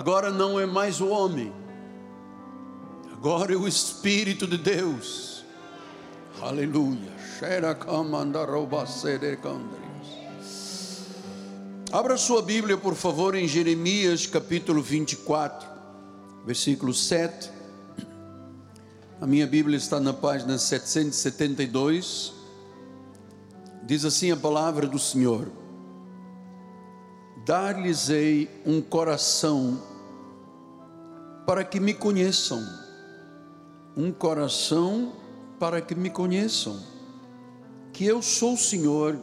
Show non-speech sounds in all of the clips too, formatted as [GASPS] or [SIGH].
Agora não é mais o homem, agora é o Espírito de Deus. Aleluia. Abra sua Bíblia, por favor, em Jeremias capítulo 24, versículo 7. A minha Bíblia está na página 772. Diz assim a palavra do Senhor: Dar-lhes-ei um coração para que me conheçam, um coração para que me conheçam, que eu sou o Senhor,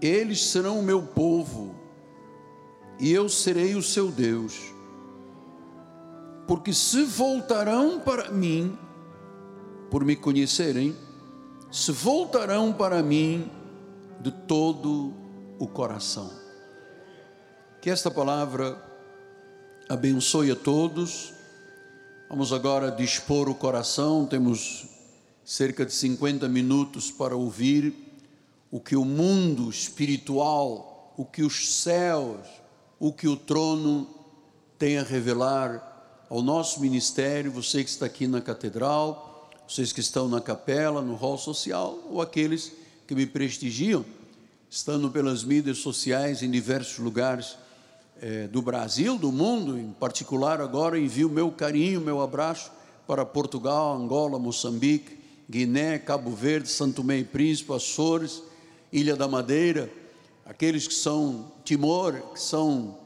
eles serão o meu povo, e eu serei o seu Deus. Porque se voltarão para mim, por me conhecerem, se voltarão para mim de todo o coração. Que esta palavra abençoe a todos. Vamos agora dispor o coração, temos cerca de 50 minutos para ouvir o que o mundo espiritual, o que os céus, o que o trono tem a revelar ao nosso ministério, você que está aqui na catedral, vocês que estão na capela, no hall social, ou aqueles que me prestigiam, estando pelas mídias sociais em diversos lugares é, do Brasil, do mundo, em particular agora envio meu carinho, meu abraço para Portugal, Angola, Moçambique, Guiné, Cabo Verde, Santo Tomé e Príncipe, Açores, Ilha da Madeira, aqueles que são Timor, que são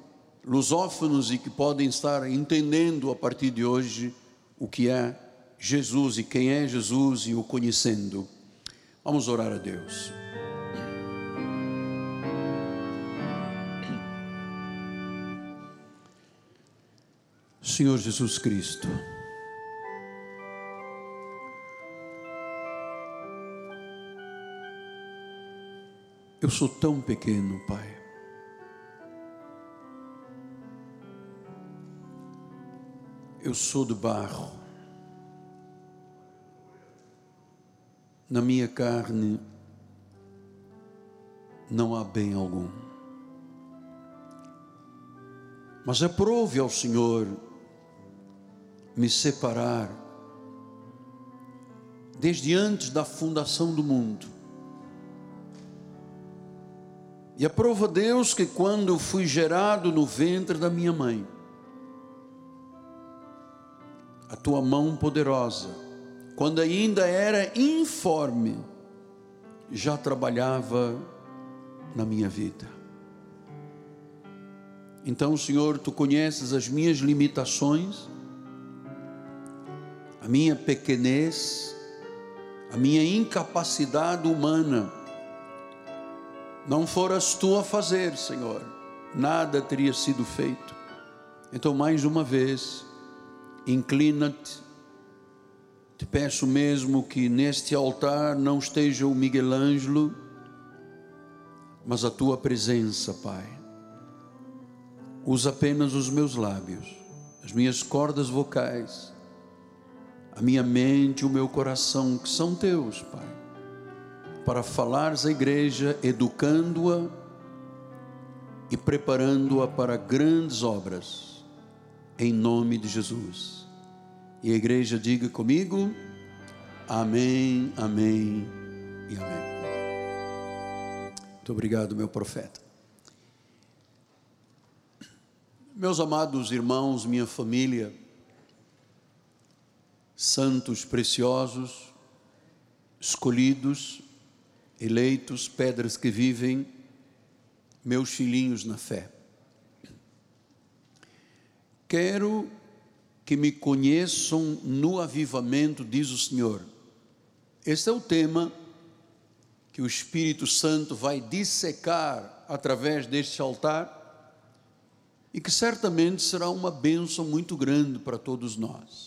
lusófonos e que podem estar entendendo a partir de hoje o que é Jesus e quem é Jesus e o conhecendo. Vamos orar a Deus. Senhor Jesus Cristo, eu sou tão pequeno, Pai. eu sou de barro. Na minha carne não há bem algum. Mas aprove ao Senhor me separar desde antes da fundação do mundo. E aprova Deus que quando eu fui gerado no ventre da minha mãe, a tua mão poderosa, quando ainda era informe, já trabalhava na minha vida. Então, Senhor, tu conheces as minhas limitações, a minha pequenez, a minha incapacidade humana. Não foras tu a fazer, Senhor, nada teria sido feito. Então, mais uma vez, inclina-te. Te peço mesmo que neste altar não esteja o Miguel Ângelo, mas a tua presença, Pai. Usa apenas os meus lábios, as minhas cordas vocais, a minha mente, o meu coração, que são teus, Pai, para falares à igreja, educando-a e preparando-a para grandes obras, em nome de Jesus. E a igreja diga comigo: Amém, Amém e Amém. Muito obrigado, meu profeta. Meus amados irmãos, minha família, santos preciosos, escolhidos, eleitos, pedras que vivem, meus filhinhos na fé. Quero que me conheçam no avivamento, diz o Senhor. Esse é o tema que o Espírito Santo vai dissecar através deste altar e que certamente será uma bênção muito grande para todos nós.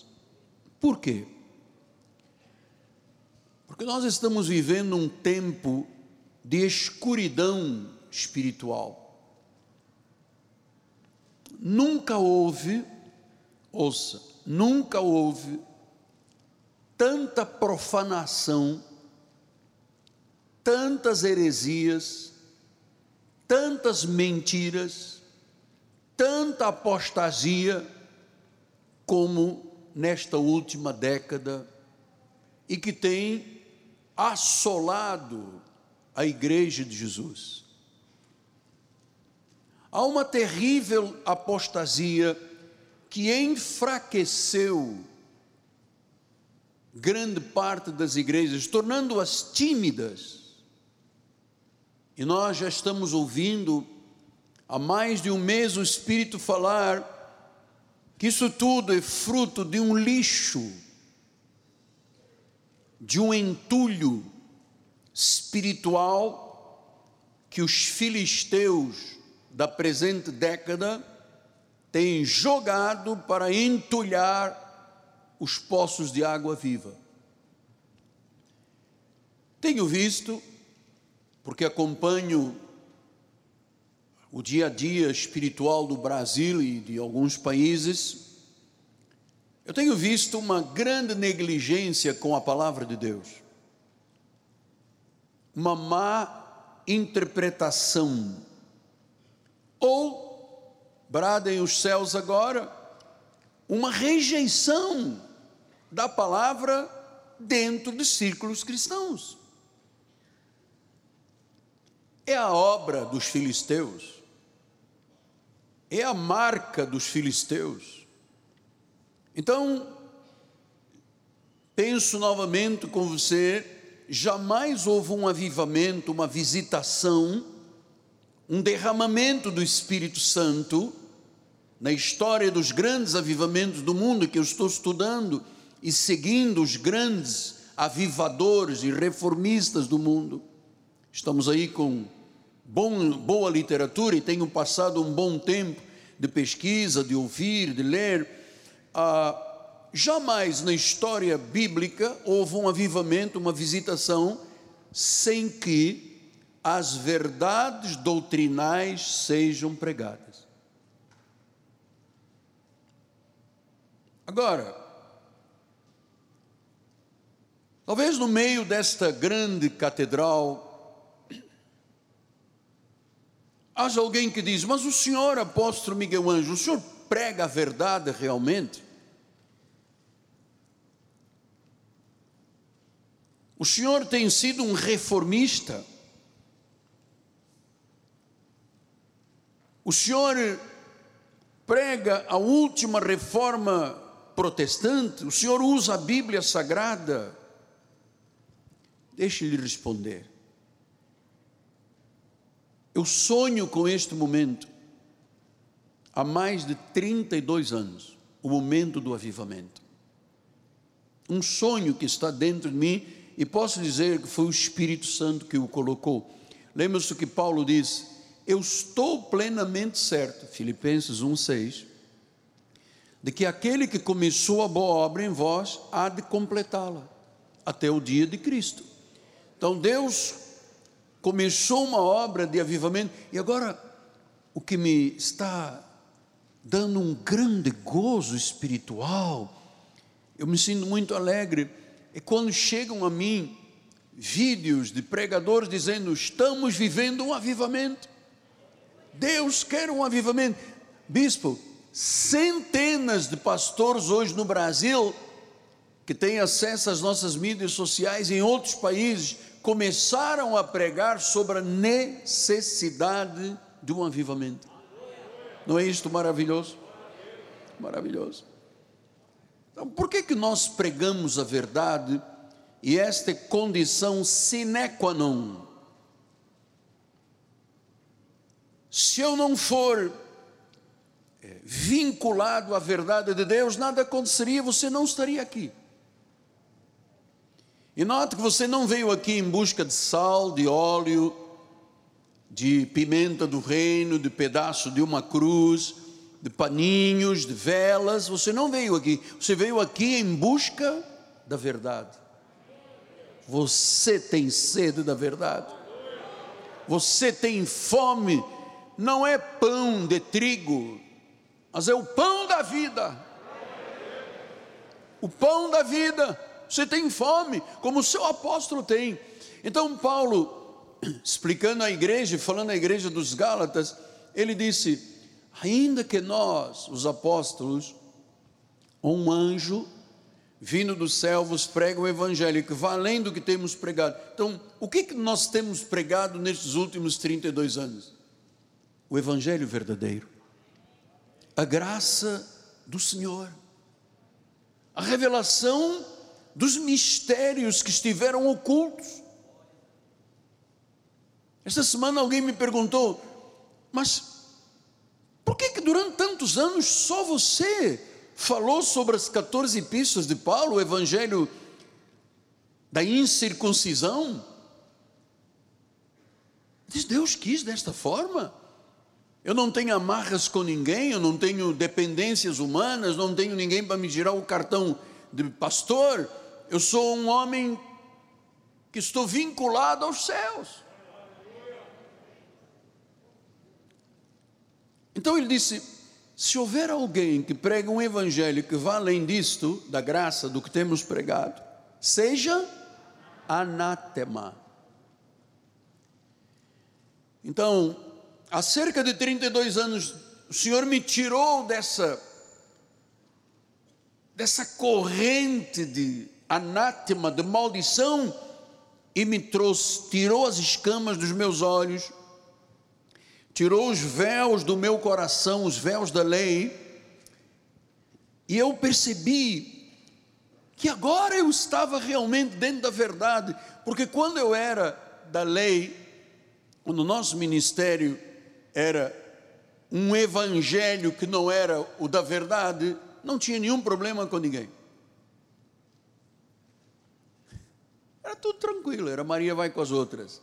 Por quê? Porque nós estamos vivendo um tempo de escuridão espiritual. Nunca houve Ouça, nunca houve tanta profanação, tantas heresias, tantas mentiras, tanta apostasia como nesta última década e que tem assolado a Igreja de Jesus. Há uma terrível apostasia que enfraqueceu grande parte das igrejas, tornando-as tímidas. E nós já estamos ouvindo há mais de um mês o Espírito falar que isso tudo é fruto de um lixo, de um entulho espiritual que os filisteus da presente década têm jogado para entulhar os poços de água viva. Tenho visto, porque acompanho o dia a dia espiritual do Brasil e de alguns países, eu tenho visto uma grande negligência com a palavra de Deus, uma má interpretação, ou, bradem os céus agora, uma rejeição da palavra dentro de círculos cristãos. É a obra dos filisteus, é a marca dos filisteus. Então, penso novamente com você, jamais houve um avivamento, uma visitação, um derramamento do Espírito Santo na história dos grandes avivamentos do mundo que eu estou estudando e seguindo os grandes avivadores e reformistas do mundo. Estamos aí com bom, boa literatura e tenho passado um bom tempo de pesquisa, de ouvir, de ler. Ah, jamais na história bíblica houve um avivamento, uma visitação, sem que as verdades doutrinais sejam pregadas. Agora, Talvez no meio desta grande catedral haja alguém que diz: Mas o senhor, apóstolo Miguel Anjo, o senhor prega a verdade realmente? O senhor tem sido um reformista? O senhor prega a última reforma protestante? O senhor usa a Bíblia Sagrada? Deixe-lhe responder. Eu sonho com este momento há mais de 32 anos o momento do avivamento. Um sonho que está dentro de mim e posso dizer que foi o Espírito Santo que o colocou. Lembra-se que Paulo diz: Eu estou plenamente certo, Filipenses 1,6, de que aquele que começou a boa obra em vós há de completá-la até o dia de Cristo. Então Deus começou uma obra de avivamento e agora o que me está dando um grande gozo espiritual, eu me sinto muito alegre, é quando chegam a mim vídeos de pregadores dizendo: estamos vivendo um avivamento. Deus quer um avivamento. Bispo, centenas de pastores hoje no Brasil que têm acesso às nossas mídias sociais em outros países começaram a pregar sobre a necessidade de um avivamento. Não é isto maravilhoso? Maravilhoso. Então, por que que nós pregamos a verdade e esta é condição sine qua non? Se eu não for é, vinculado à verdade de Deus, nada aconteceria, você não estaria aqui. E note que você não veio aqui em busca de sal, de óleo, de pimenta do reino, de pedaço de uma cruz, de paninhos, de velas. Você não veio aqui. Você veio aqui em busca da verdade. Você tem sede da verdade. Você tem fome. Não é pão de trigo, mas é o pão da vida. O pão da vida você tem fome, como o seu apóstolo tem. Então, Paulo, explicando à igreja, falando à igreja dos Gálatas, ele disse: ainda que nós, os apóstolos, um anjo vindo do céu vos prega o evangelho que além do que temos pregado. Então, o que, que nós temos pregado nestes últimos 32 anos? O evangelho verdadeiro. A graça do Senhor. A revelação dos mistérios que estiveram ocultos. Esta semana alguém me perguntou, mas por que que durante tantos anos só você falou sobre as 14 epístolas de Paulo, o evangelho da incircuncisão. Diz Deus quis desta forma. Eu não tenho amarras com ninguém, eu não tenho dependências humanas, não tenho ninguém para me girar o cartão de pastor. Eu sou um homem que estou vinculado aos céus. Então ele disse: se houver alguém que prega um evangelho que vá além disto, da graça, do que temos pregado, seja anátema. Então, há cerca de 32 anos, o Senhor me tirou dessa dessa corrente de anátema, de maldição e me trouxe, tirou as escamas dos meus olhos tirou os véus do meu coração, os véus da lei, e eu percebi que agora eu estava realmente dentro da verdade, porque quando eu era da lei, quando o nosso ministério era um evangelho que não era o da verdade, não tinha nenhum problema com ninguém. Era tudo tranquilo, era Maria vai com as outras.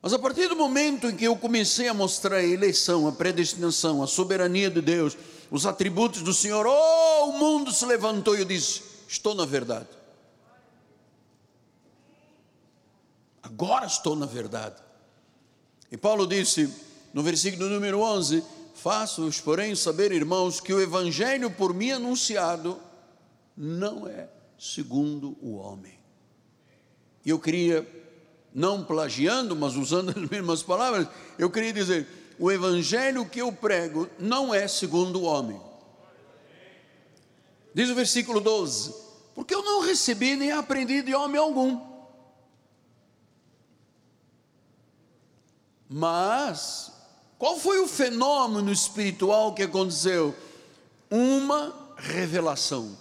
Mas a partir do momento em que eu comecei a mostrar a eleição, a predestinação, a soberania de Deus, os atributos do Senhor, oh, o mundo se levantou e eu disse: estou na verdade. Agora estou na verdade. E Paulo disse no versículo número 11: Faço-os, porém, saber, irmãos, que o evangelho por mim anunciado não é segundo o homem. E eu queria não plagiando, mas usando [LAUGHS] as mesmas palavras, eu queria dizer: o evangelho que eu prego não é segundo o homem. Diz o versículo 12: Porque eu não recebi nem aprendi de homem algum. Mas, qual foi o fenômeno espiritual que aconteceu? Uma revelação.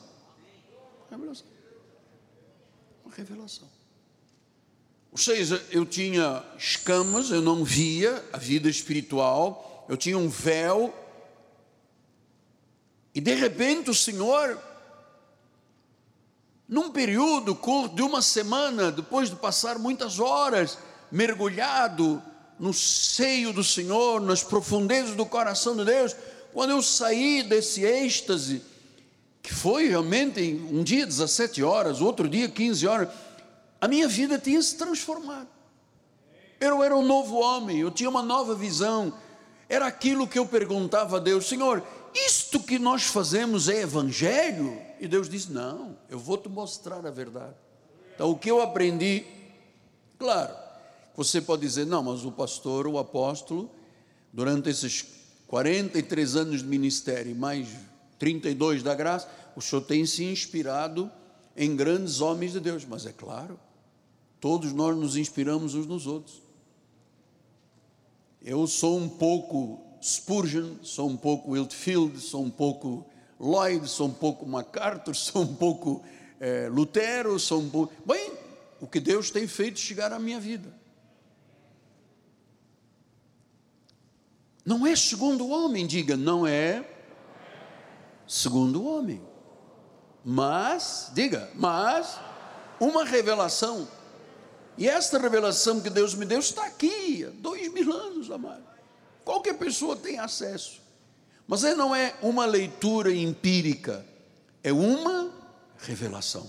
Uma revelação. Ou seja, eu tinha escamas, eu não via a vida espiritual, eu tinha um véu, e de repente o Senhor, num período curto de uma semana, depois de passar muitas horas mergulhado no seio do Senhor, nas profundezas do coração de Deus, quando eu saí desse êxtase, que foi realmente um dia 17 horas, outro dia 15 horas, a minha vida tinha se transformado. Eu era um novo homem, eu tinha uma nova visão. Era aquilo que eu perguntava a Deus: Senhor, isto que nós fazemos é evangelho? E Deus disse: Não, eu vou te mostrar a verdade. Então, o que eu aprendi, claro, você pode dizer: Não, mas o pastor, o apóstolo, durante esses 43 anos de ministério, mais 32 da graça, o senhor tem se inspirado em grandes homens de Deus, mas é claro, Todos nós nos inspiramos uns nos outros. Eu sou um pouco Spurgeon, sou um pouco Whitfield, sou um pouco Lloyd, sou um pouco MacArthur, [LAUGHS] sou um pouco é, Lutero, sou um pouco. Bem, o que Deus tem feito chegar à minha vida. Não é segundo o homem, diga, não é segundo o homem. Mas, diga, mas uma revelação e esta revelação que Deus me deu está aqui, há dois mil anos, amado. Qualquer pessoa tem acesso. Mas não é uma leitura empírica, é uma revelação.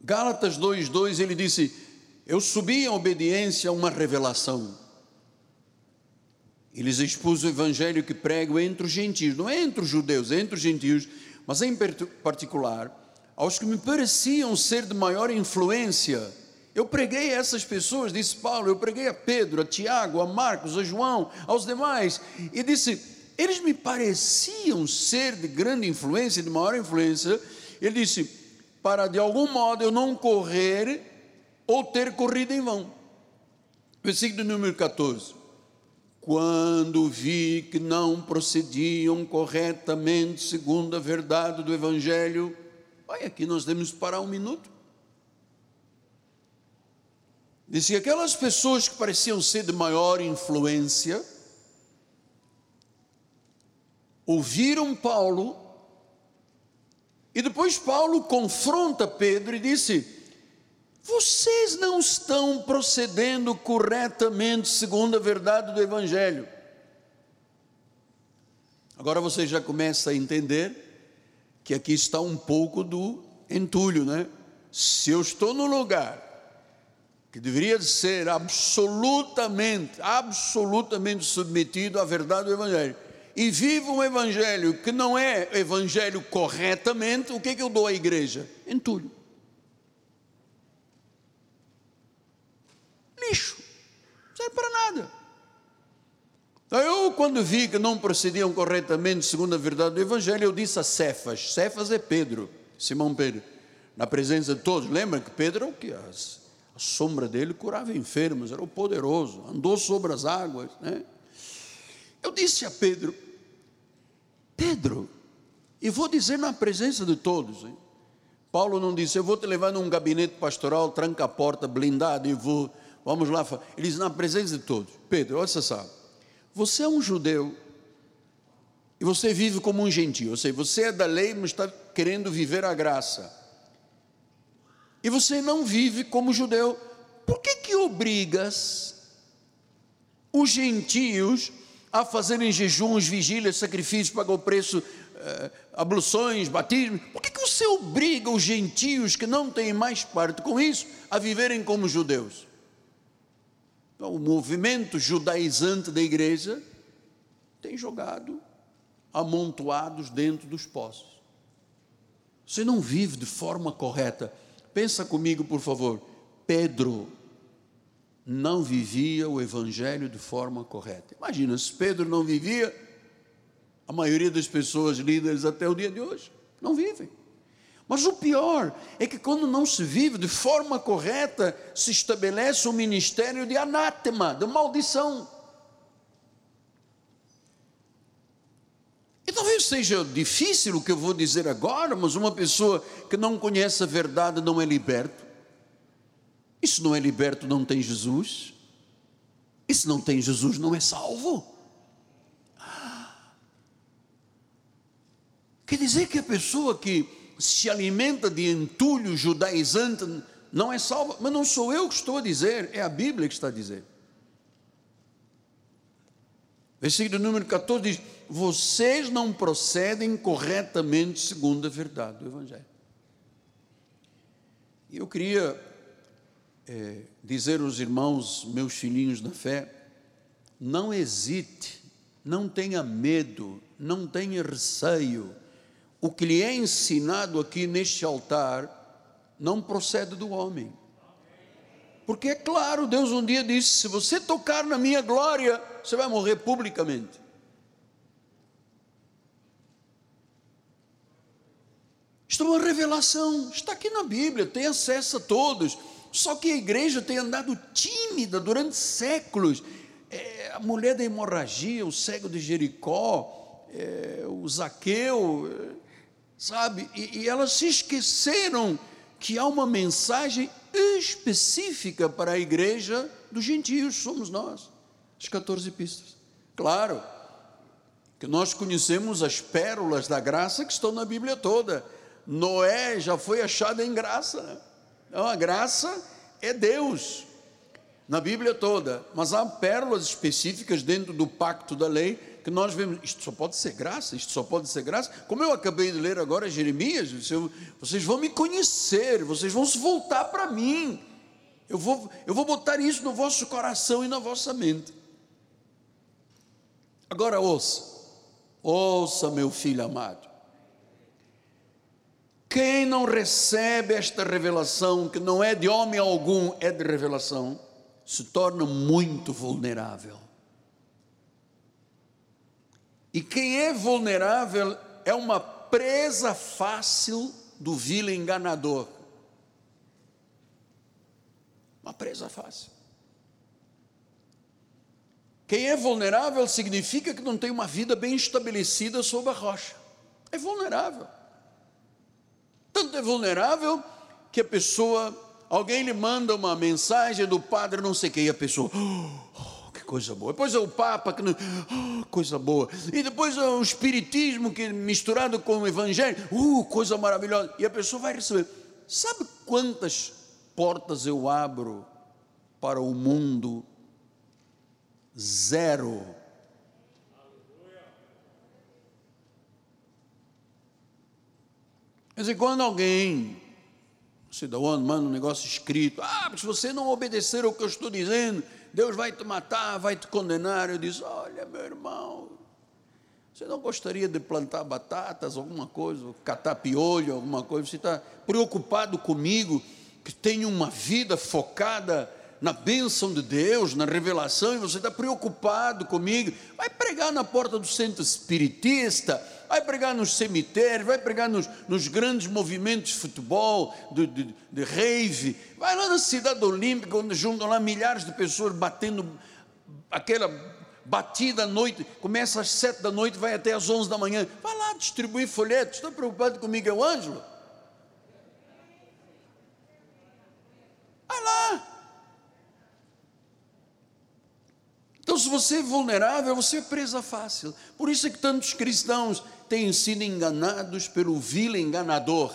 Gálatas 2,2 ele disse: Eu subi em obediência a uma revelação. E lhes expus o evangelho que prego entre os gentios, não é entre os judeus, é entre os gentios, mas em particular aos que me pareciam ser de maior influência Eu preguei a essas pessoas, disse Paulo, eu preguei a Pedro, a Tiago, a Marcos, a João, aos demais, e disse: eles me pareciam ser de grande influência, de maior influência. Ele disse: para de algum modo eu não correr ou ter corrido em vão. Versículo número 14. Quando vi que não procediam corretamente segundo a verdade do Evangelho, olha aqui nós temos que parar um minuto. Disse que aquelas pessoas que pareciam ser de maior influência, ouviram Paulo, e depois Paulo confronta Pedro e disse: Vocês não estão procedendo corretamente segundo a verdade do Evangelho. Agora você já começa a entender que aqui está um pouco do entulho, né? Se eu estou no lugar que deveria ser absolutamente, absolutamente submetido à verdade do Evangelho, e vivo um evangelho que não é evangelho corretamente, o que é que eu dou à igreja? Entulho. Lixo. Não serve para nada. Então eu, quando vi que não procediam corretamente segundo a verdade do evangelho, eu disse a Cefas, Cefas é Pedro, Simão Pedro, na presença de todos. Lembra que Pedro é o que? A sombra dele curava enfermos, era o poderoso, andou sobre as águas, né? Eu disse a Pedro, Pedro, e vou dizer na presença de todos, hein? Paulo não disse, eu vou te levar num gabinete pastoral, tranca a porta, blindado, e vou, vamos lá. Ele diz, na presença de todos, Pedro, olha só, você é um judeu, e você vive como um gentio, ou seja, você é da lei, mas está querendo viver a graça. E você não vive como judeu. Por que que obrigas os gentios a fazerem jejuns, vigílias, sacrifícios, pagar o preço, eh, abluções, batismo. Por que, que você obriga os gentios que não têm mais parte com isso a viverem como judeus? Então, o movimento judaizante da igreja tem jogado amontoados dentro dos poços. Você não vive de forma correta. Pensa comigo, por favor. Pedro não vivia o evangelho de forma correta. Imagina, se Pedro não vivia, a maioria das pessoas líderes até o dia de hoje não vivem. Mas o pior é que quando não se vive de forma correta, se estabelece um ministério de anátema, de maldição. E talvez seja difícil o que eu vou dizer agora, mas uma pessoa que não conhece a verdade não é liberto. Isso não é liberto, não tem Jesus. E se não tem Jesus, não é salvo. Quer dizer que a pessoa que se alimenta de entulho judaizante não é salva, mas não sou eu que estou a dizer, é a Bíblia que está a dizer. Versículo número 14 diz: Vocês não procedem corretamente segundo a verdade do Evangelho. E eu queria é, dizer aos irmãos, meus filhinhos na fé, não hesite, não tenha medo, não tenha receio. O que lhe é ensinado aqui neste altar não procede do homem. Porque é claro, Deus um dia disse: se você tocar na minha glória, você vai morrer publicamente. Isto é uma revelação, está aqui na Bíblia, tem acesso a todos. Só que a igreja tem andado tímida durante séculos. É, a mulher da hemorragia, o cego de Jericó, é, o Zaqueu, é, sabe? E, e elas se esqueceram que há uma mensagem específica para a igreja dos gentios, somos nós, as 14 pistas. Claro que nós conhecemos as pérolas da graça que estão na Bíblia toda. Noé já foi achado em graça? Então, a graça é Deus, na Bíblia toda, mas há pérolas específicas dentro do pacto da lei que nós vemos, isto só pode ser graça, isto só pode ser graça. Como eu acabei de ler agora Jeremias, vocês vão me conhecer, vocês vão se voltar para mim. Eu vou, eu vou botar isso no vosso coração e na vossa mente. Agora ouça, ouça, meu filho amado Quem não recebe esta revelação, que não é de homem algum, é de revelação, se torna muito vulnerável. E quem é vulnerável é uma presa fácil do vil enganador. Uma presa fácil. Quem é vulnerável significa que não tem uma vida bem estabelecida sob a rocha. É vulnerável. Tanto é vulnerável que a pessoa, alguém lhe manda uma mensagem do padre, não sei quem, a pessoa, [GASPS] oh, coisa boa. Depois é o Papa, que não, oh, coisa boa. E depois é o Espiritismo, que misturado com o Evangelho, uh, coisa maravilhosa. E a pessoa vai receber. Sabe quantas portas eu abro para o mundo? Zero. Mas e quando alguém, cidadão, manda um negócio escrito, ah, se você não obedecer ao que eu estou dizendo, Deus vai te matar, vai te condenar. Eu disse, olha, meu irmão, você não gostaria de plantar batatas, alguma coisa, catar piolho, alguma coisa? Você está preocupado comigo, que tenho uma vida focada na bênção de Deus, na revelação, e você está preocupado comigo, vai pregar na porta do centro espiritista, vai pregar nos cemitérios, vai pregar nos, nos grandes movimentos de futebol, de, de, de rave, vai lá na cidade olímpica, onde juntam lá milhares de pessoas batendo aquela batida à noite, começa às sete da noite, vai até às onze da manhã, vai lá distribuir folhetos, está preocupado comigo, é o Ângelo? Vai lá, Então, se você é vulnerável, você é presa fácil. Por isso é que tantos cristãos têm sido enganados pelo vil enganador.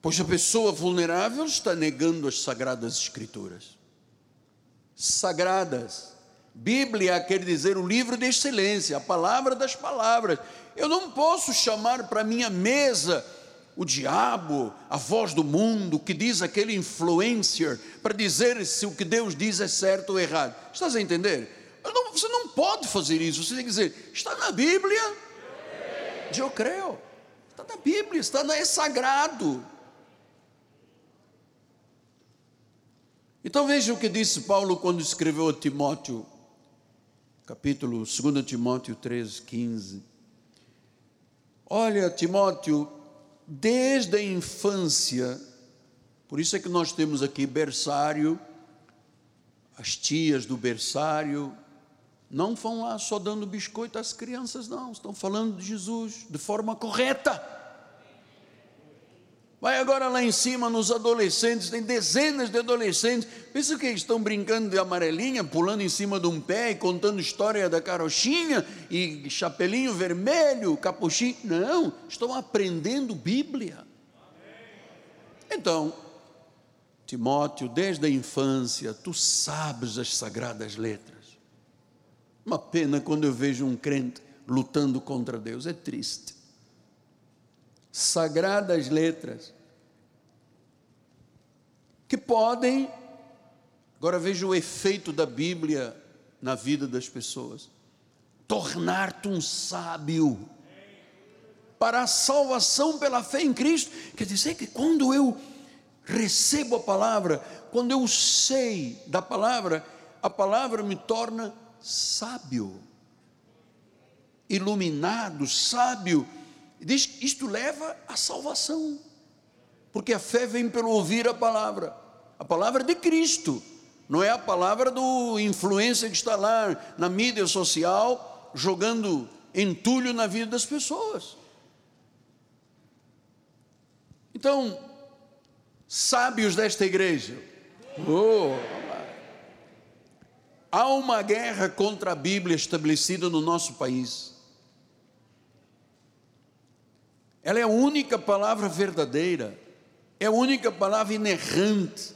Pois a pessoa vulnerável está negando as sagradas escrituras. Sagradas. Bíblia quer dizer o livro de excelência, a palavra das palavras. Eu não posso chamar para minha mesa o diabo, a voz do mundo, que diz aquele influencer, para dizer se o que Deus diz é certo ou errado. Estás a entender? Não, você não pode fazer isso, você tem que dizer, está na Bíblia? Eu creio. Está na Bíblia, está na, é sagrado. Então veja o que disse Paulo quando escreveu a Timóteo, capítulo 2 Timóteo 3, 15. Olha, Timóteo, desde a infância, por isso é que nós temos aqui berçário, as tias do berçário, não vão lá só dando biscoito às crianças, não, estão falando de Jesus de forma correta. Vai agora lá em cima nos adolescentes, tem dezenas de adolescentes. Pensa que estão brincando de amarelinha, pulando em cima de um pé e contando história da carochinha e chapelinho vermelho, capuchinho. Não, estão aprendendo Bíblia. Então, Timóteo, desde a infância, tu sabes as sagradas letras. Uma pena quando eu vejo um crente lutando contra Deus, é triste sagradas letras, que podem, agora veja o efeito da Bíblia na vida das pessoas, tornar-te um sábio para a salvação pela fé em Cristo. Quer dizer que quando eu recebo a palavra, quando eu sei da palavra, a palavra me torna sábio, iluminado, sábio diz isto leva à salvação, porque a fé vem pelo ouvir a palavra, a palavra de Cristo, não é a palavra do influência que está lá na mídia social jogando entulho na vida das pessoas. Então, sábios desta igreja, oh, há uma guerra contra a Bíblia estabelecida no nosso país. Ela é a única palavra verdadeira, é a única palavra inerrante,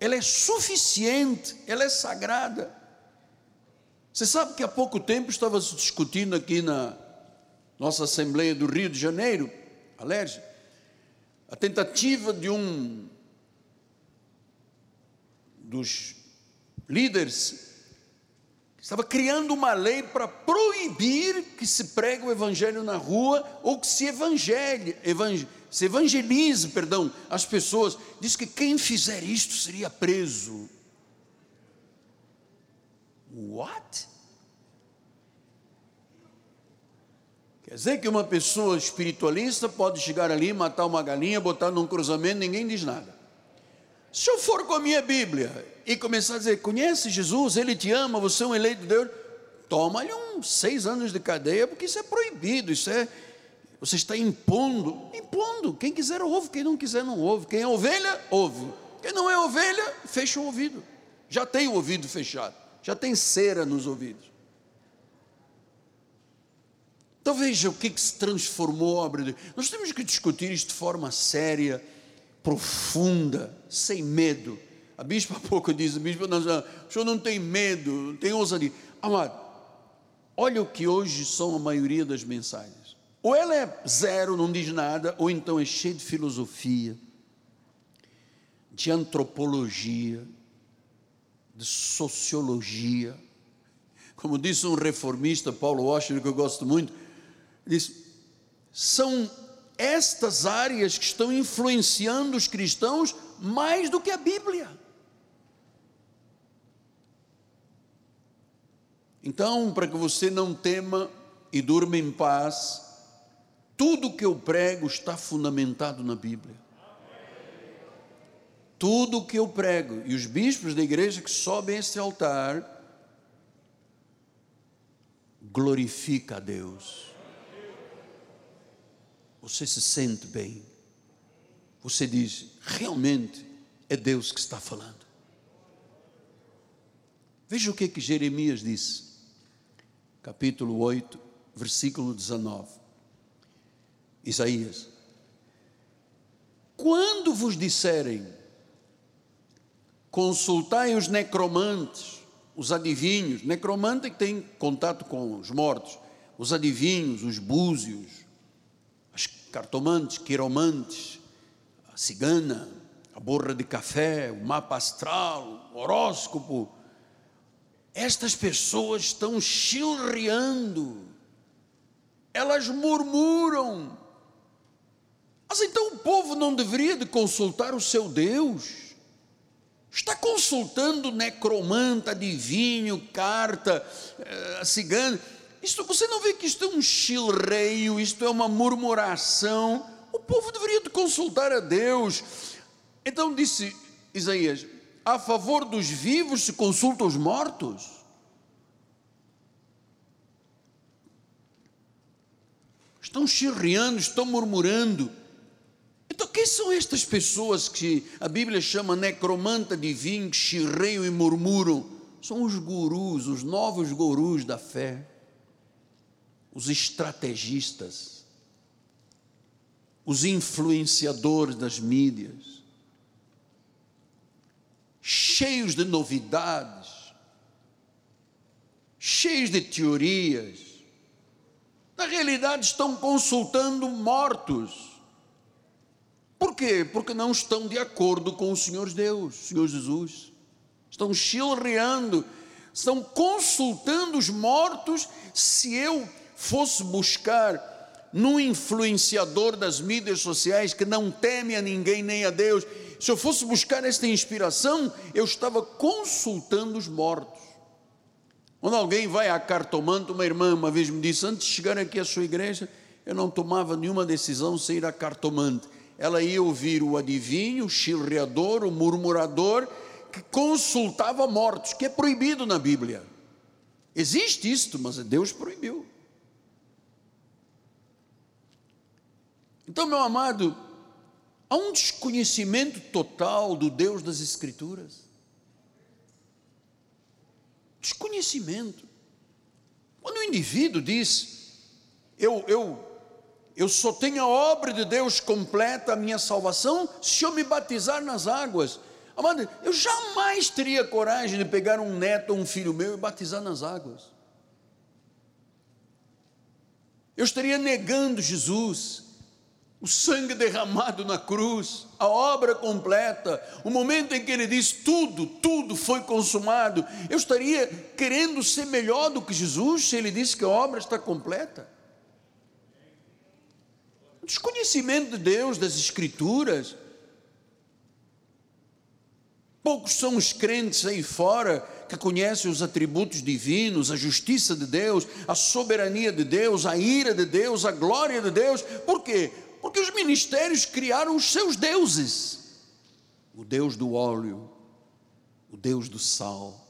ela é suficiente, ela é sagrada. Você sabe que há pouco tempo estava se discutindo aqui na nossa Assembleia do Rio de Janeiro, Alerj, a tentativa de um dos líderes estava criando uma lei para proibir que se pregue o evangelho na rua ou que se evangele, evangel, se evangelize, perdão, as pessoas. Diz que quem fizer isto seria preso. What? Quer dizer que uma pessoa espiritualista pode chegar ali, matar uma galinha, botar num cruzamento, ninguém diz nada. Se eu for com a minha Bíblia e começar a dizer, conhece Jesus, Ele te ama, você é um eleito de Deus, toma-lhe uns seis anos de cadeia, porque isso é proibido, isso é, você está impondo, impondo, quem quiser ouve, quem não quiser não ouve, quem é ovelha, ouve, quem não é ovelha, fecha o ouvido, já tem o ouvido fechado, já tem cera nos ouvidos. Então veja o que, que se transformou a obra de Deus. Nós temos que discutir isto de forma séria, profunda, sem medo. A bispa há pouco diz, a bispa, não, o senhor não tem medo, não tem ousadia. Amado, olha o que hoje são a maioria das mensagens. Ou ela é zero, não diz nada, ou então é cheia de filosofia, de antropologia, de sociologia. Como disse um reformista, Paulo Washington, que eu gosto muito, diz, são estas áreas que estão influenciando os cristãos mais do que a Bíblia. Então, para que você não tema e durma em paz, tudo que eu prego está fundamentado na Bíblia. Tudo que eu prego, e os bispos da igreja que sobem esse altar, glorifica a Deus você se sente bem. Você diz: realmente é Deus que está falando. Veja o que, que Jeremias disse, capítulo 8, versículo 19. Isaías: Quando vos disserem, consultai os necromantes, os adivinhos, necromante que tem contato com os mortos, os adivinhos, os búzios, cartomantes, quiromantes, a cigana, a borra de café, o mapa astral, o horóscopo. Estas pessoas estão chilreando, elas murmuram. Mas então o povo não deveria de consultar o seu Deus? Está consultando necromante, adivinho, carta, eh, cigana isto, você não vê que isto é um chilreio, isto é uma murmuração. O povo deveria de consultar a Deus. Então disse Isaías: a favor dos vivos se consulta os mortos. Estão chirriando, estão murmurando. Então, quem são estas pessoas que a Bíblia chama necromanta divino, que chirreiam e murmuram? São os gurus, os novos gurus da fé os estrategistas, os influenciadores das mídias, cheios de novidades, cheios de teorias, na realidade estão consultando mortos. Por quê? Porque não estão de acordo com o Senhor Deus, o Senhor Jesus. Estão chilreando, estão consultando os mortos se eu fosse buscar num influenciador das mídias sociais que não teme a ninguém nem a Deus, se eu fosse buscar esta inspiração, eu estava consultando os mortos. Quando alguém vai a cartomante, uma irmã uma vez me disse: Antes de chegar aqui à sua igreja, eu não tomava nenhuma decisão sem ir a cartomante. Ela ia ouvir o adivinho, o chilreador, o murmurador, que consultava mortos, que é proibido na Bíblia. Existe isto, mas Deus proibiu. Então, meu amado, há um desconhecimento total do Deus das Escrituras. Desconhecimento. Quando o indivíduo diz, eu, eu, eu só tenho a obra de Deus completa, a minha salvação, se eu me batizar nas águas. Amado, eu jamais teria coragem de pegar um neto ou um filho meu e batizar nas águas. Eu estaria negando Jesus o sangue derramado na cruz, a obra completa, o momento em que ele diz tudo, tudo foi consumado, eu estaria querendo ser melhor do que Jesus se ele disse que a obra está completa? Desconhecimento de Deus, das Escrituras. Poucos são os crentes aí fora que conhecem os atributos divinos, a justiça de Deus, a soberania de Deus, a ira de Deus, a glória de Deus. Por quê? Porque os ministérios criaram os seus deuses: o Deus do óleo, o Deus do sal,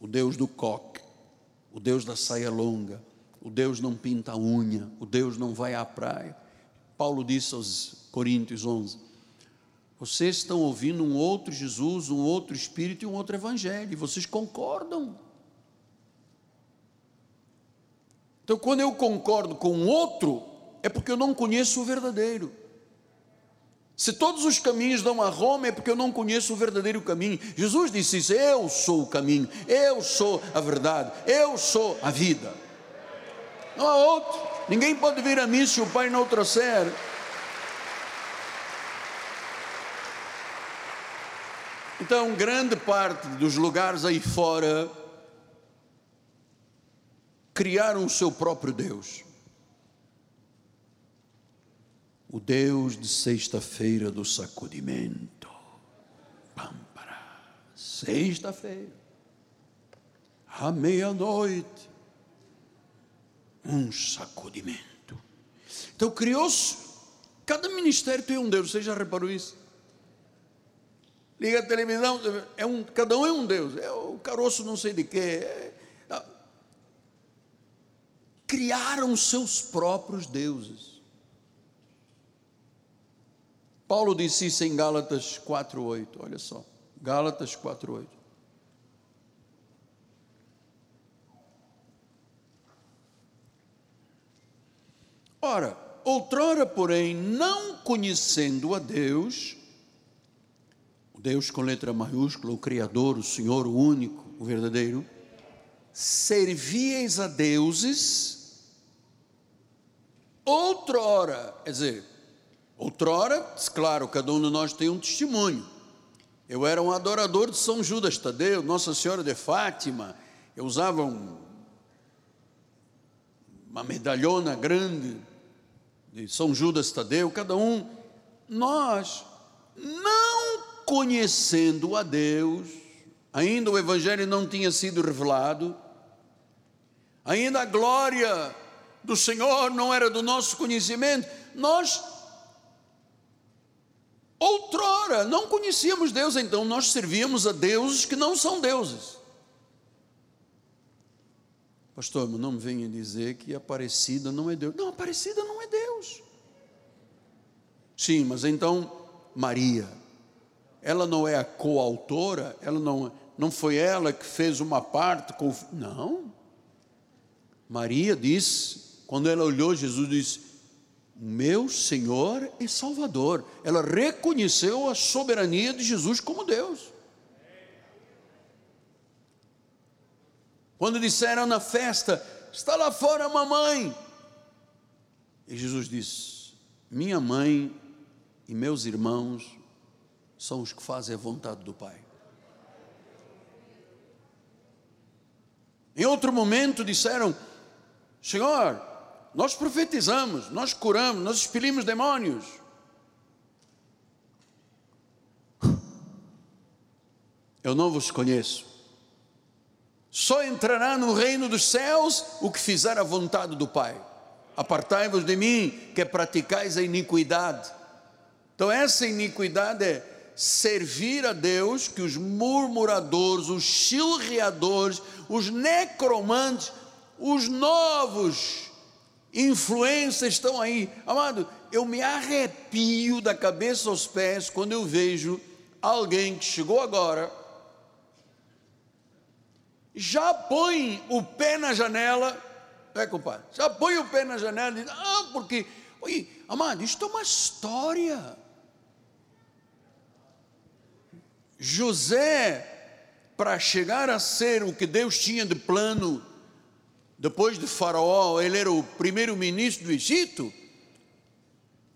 o Deus do coque, o Deus da saia longa, o Deus não pinta a unha, o Deus não vai à praia. Paulo disse aos Coríntios 11: Vocês estão ouvindo um outro Jesus, um outro Espírito e um outro Evangelho, e vocês concordam. Então, quando eu concordo com outro, é porque eu não conheço o verdadeiro. Se todos os caminhos dão a Roma, é porque eu não conheço o verdadeiro caminho. Jesus disse isso: Eu sou o caminho, eu sou a verdade, eu sou a vida. Não há outro. Ninguém pode vir a mim se o Pai não trouxer. Então, grande parte dos lugares aí fora criaram o seu próprio Deus o Deus de sexta-feira do sacudimento. Pâmpara. Sexta-feira, à meia-noite, um sacudimento. Então criou-se, cada ministério tem um Deus, você já reparou isso? Liga a televisão, é um, cada um é um Deus, é o caroço não sei de quê. É, é, criaram seus próprios deuses. Paulo disse isso em Gálatas 4:8. Olha só. Gálatas 4:8. Ora, outrora, porém, não conhecendo a Deus, Deus com letra maiúscula, o Criador, o Senhor, o único, o verdadeiro, servíeis a deuses, outrora, quer dizer, Outrora, claro, cada um de nós tem um testemunho. Eu era um adorador de São Judas Tadeu, Nossa Senhora de Fátima. Eu usava um, uma medalhona grande de São Judas Tadeu, cada um. Nós, não conhecendo a Deus, ainda o Evangelho não tinha sido revelado, ainda a glória do Senhor não era do nosso conhecimento, nós Outrora não conhecíamos Deus, então nós servíamos a deuses que não são deuses. Pastor, não me venha dizer que Aparecida não é Deus. Não, Aparecida não é Deus. Sim, mas então Maria, ela não é a coautora, ela não, não foi ela que fez uma parte com. Não. Maria disse, quando ela olhou Jesus, disse: meu Senhor e Salvador. Ela reconheceu a soberania de Jesus como Deus. Quando disseram na festa: Está lá fora a mamãe. E Jesus disse: Minha mãe e meus irmãos são os que fazem a vontade do Pai. Em outro momento disseram: Senhor, nós profetizamos, nós curamos, nós expelimos demônios. Eu não vos conheço. Só entrará no reino dos céus o que fizer a vontade do Pai. Apartai-vos de mim, que praticais a iniquidade. Então, essa iniquidade é servir a Deus que os murmuradores, os chilreadores, os necromantes, os novos influências estão aí. Amado, eu me arrepio da cabeça aos pés quando eu vejo alguém que chegou agora, já põe o pé na janela, é compadre? Já põe o pé na janela e diz, ah, porque, oi, amado, isto é uma história. José, para chegar a ser o que Deus tinha de plano depois de Faraó, ele era o primeiro-ministro do Egito.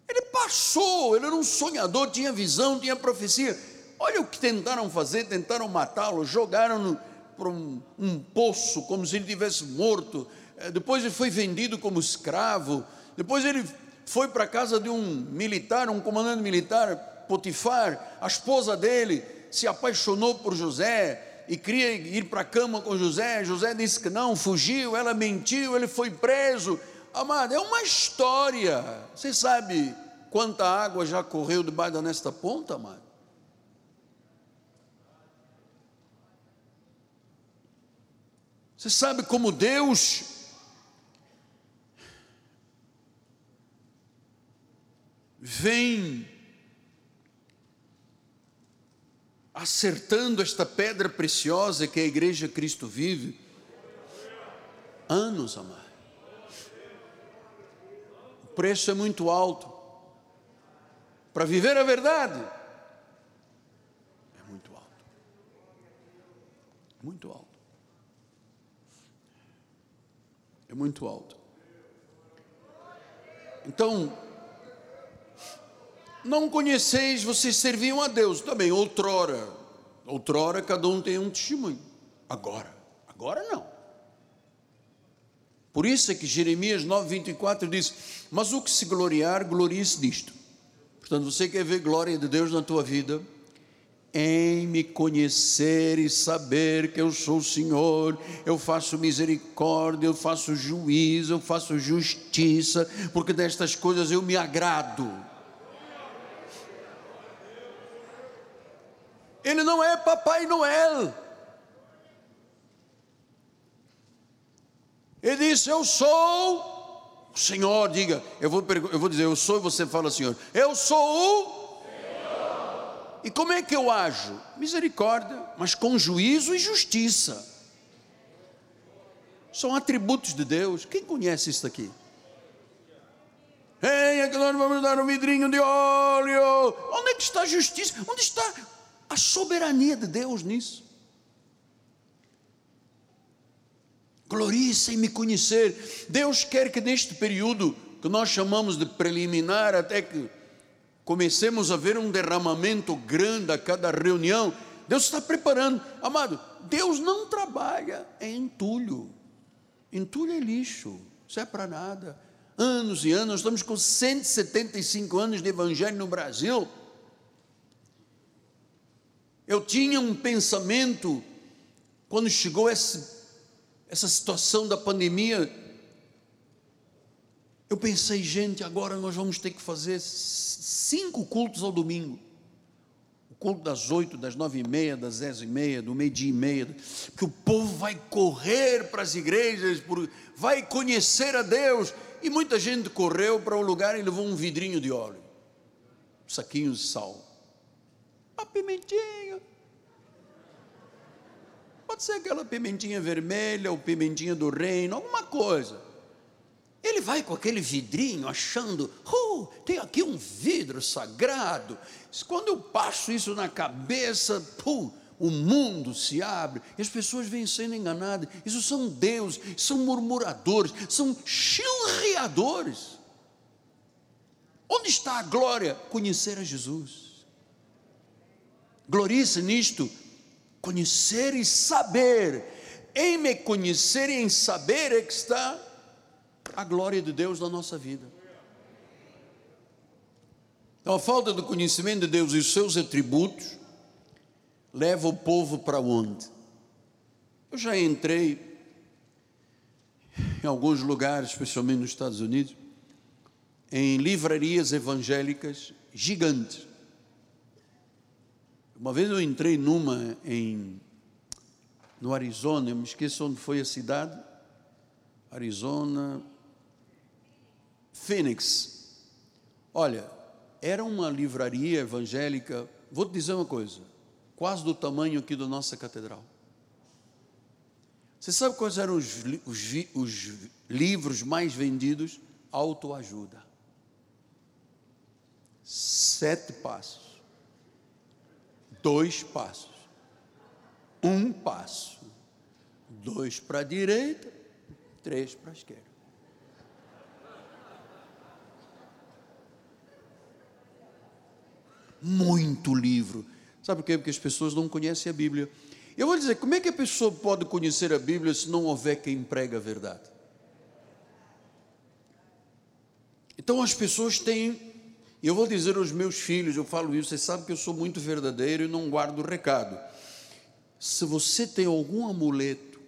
Ele passou, ele era um sonhador, tinha visão, tinha profecia. Olha o que tentaram fazer, tentaram matá-lo, jogaram-no para um, um poço, como se ele tivesse morto. Eh, depois ele foi vendido como escravo. Depois ele foi para a casa de um militar, um comandante militar, Potifar. A esposa dele se apaixonou por José e queria ir para a cama com José. José disse que não, fugiu, ela mentiu, ele foi preso. Amado, é uma história. Você sabe quanta água já correu debaixo desta ponta, amado? Você sabe como Deus vem acertando esta pedra preciosa que a igreja Cristo vive? Anos, amado. O preço é muito alto. Para viver a verdade, é muito alto. Muito alto. É muito alto. Então, não conheceis, vocês serviam a Deus também, outrora. Outrora cada um tem um testemunho. Agora, agora não. Por isso é que Jeremias 9,24 diz: Mas o que se gloriar, glorie-se disto. Portanto, você quer ver glória de Deus na tua vida? Em me conhecer e saber que eu sou o Senhor, eu faço misericórdia, eu faço juízo, eu faço justiça, porque destas coisas eu me agrado. Ele não é Papai Noel. Ele disse: Eu sou o Senhor. Diga, eu vou, eu vou dizer, eu sou, e você fala, Senhor. Eu sou o Senhor. E como é que eu ajo? Misericórdia, mas com juízo e justiça. São atributos de Deus. Quem conhece isso aqui? Ei, é que nós vamos dar um vidrinho de óleo. Onde é que está a justiça? Onde está a soberania de Deus nisso. Glorie-se em me conhecer. Deus quer que neste período, que nós chamamos de preliminar, até que comecemos a ver um derramamento grande a cada reunião, Deus está preparando. Amado, Deus não trabalha em entulho. Entulho é lixo, isso é para nada. Anos e anos, estamos com 175 anos de evangelho no Brasil eu tinha um pensamento, quando chegou essa, essa situação da pandemia, eu pensei, gente, agora nós vamos ter que fazer cinco cultos ao domingo. O culto das oito, das nove e meia, das dez e meia, do meio-dia e meia, que o povo vai correr para as igrejas, vai conhecer a Deus. E muita gente correu para o lugar e levou um vidrinho de óleo, saquinhos de sal uma pimentinha. Pode ser aquela pimentinha vermelha ou pimentinha do reino, alguma coisa. Ele vai com aquele vidrinho achando, oh, tem aqui um vidro sagrado. Quando eu passo isso na cabeça, pum, o mundo se abre e as pessoas vêm sendo enganadas. Isso são deuses, são murmuradores, são chilreadores. Onde está a glória? Conhecer a Jesus. Glorie-se nisto, conhecer e saber. Em me conhecer e em saber é que está a glória de Deus na nossa vida. Então, a falta do conhecimento de Deus e os seus atributos leva o povo para onde? Eu já entrei em alguns lugares, especialmente nos Estados Unidos, em livrarias evangélicas gigantes. Uma vez eu entrei numa em no Arizona, eu me esqueço onde foi a cidade. Arizona, Phoenix. Olha, era uma livraria evangélica, vou te dizer uma coisa, quase do tamanho aqui da nossa catedral. Você sabe quais eram os, os, os livros mais vendidos? Autoajuda. Sete passos dois passos. Um passo, dois para a direita, três para a esquerda. muito livro. Sabe por quê? Porque as pessoas não conhecem a Bíblia. Eu vou dizer, como é que a pessoa pode conhecer a Bíblia se não houver quem prega a verdade? Então as pessoas têm, eu vou dizer aos meus filhos, eu falo isso, vocês sabem que eu sou muito verdadeiro e não guardo recado. Se você tem algum amuleto,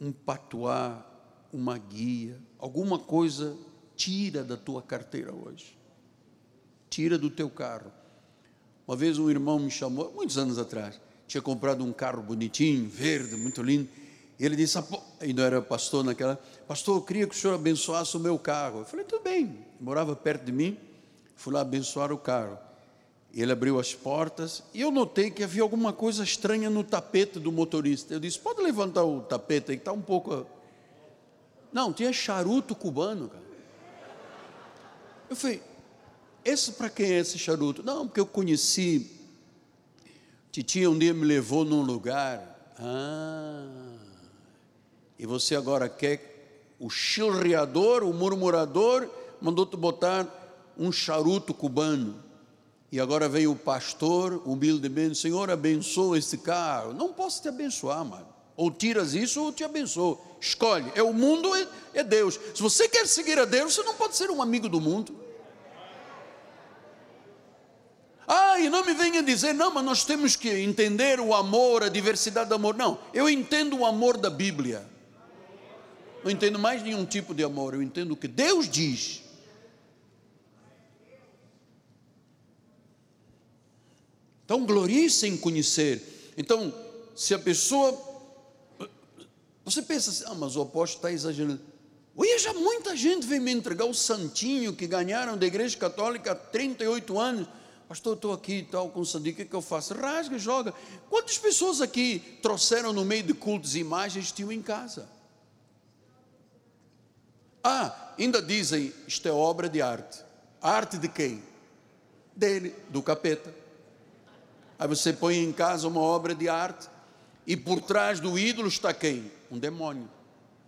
um patuá, uma guia, alguma coisa, tira da tua carteira hoje. Tira do teu carro. Uma vez um irmão me chamou, muitos anos atrás, tinha comprado um carro bonitinho, verde, muito lindo. E ele disse, ainda era pastor naquela, pastor, eu queria que o senhor abençoasse o meu carro. Eu falei, tudo bem. Morava perto de mim, fui lá abençoar o carro. Ele abriu as portas e eu notei que havia alguma coisa estranha no tapete do motorista. Eu disse, pode levantar o tapete aí, que está um pouco... Não, tinha charuto cubano, cara. Eu falei, esse para quem é esse charuto? Não, porque eu conheci. Titia um dia me levou num lugar. Ah, e você agora quer o chilreador, o murmurador, mandou-te botar um charuto cubano. E agora vem o pastor, humildemente, Senhor, abençoa esse carro. Não posso te abençoar, mano. Ou tiras isso ou te abençoo. Escolhe. É o mundo, é, é Deus. Se você quer seguir a Deus, você não pode ser um amigo do mundo. Ah, e não me venha dizer, não, mas nós temos que entender o amor, a diversidade do amor. Não, eu entendo o amor da Bíblia. Não entendo mais nenhum tipo de amor, eu entendo o que Deus diz. Então, glorie-se em conhecer. Então, se a pessoa. Você pensa assim, ah, mas o apóstolo está exagerando. Oi, já muita gente veio me entregar o santinho que ganharam da igreja católica há 38 anos pastor, estou aqui e tal com o Sandi, o que, é que eu faço? Rasga, joga. Quantas pessoas aqui trouxeram no meio de cultos imagens tinham em casa? Ah, ainda dizem, isto é obra de arte. Arte de quem? Dele, do capeta. Aí você põe em casa uma obra de arte e por trás do ídolo está quem? Um demônio.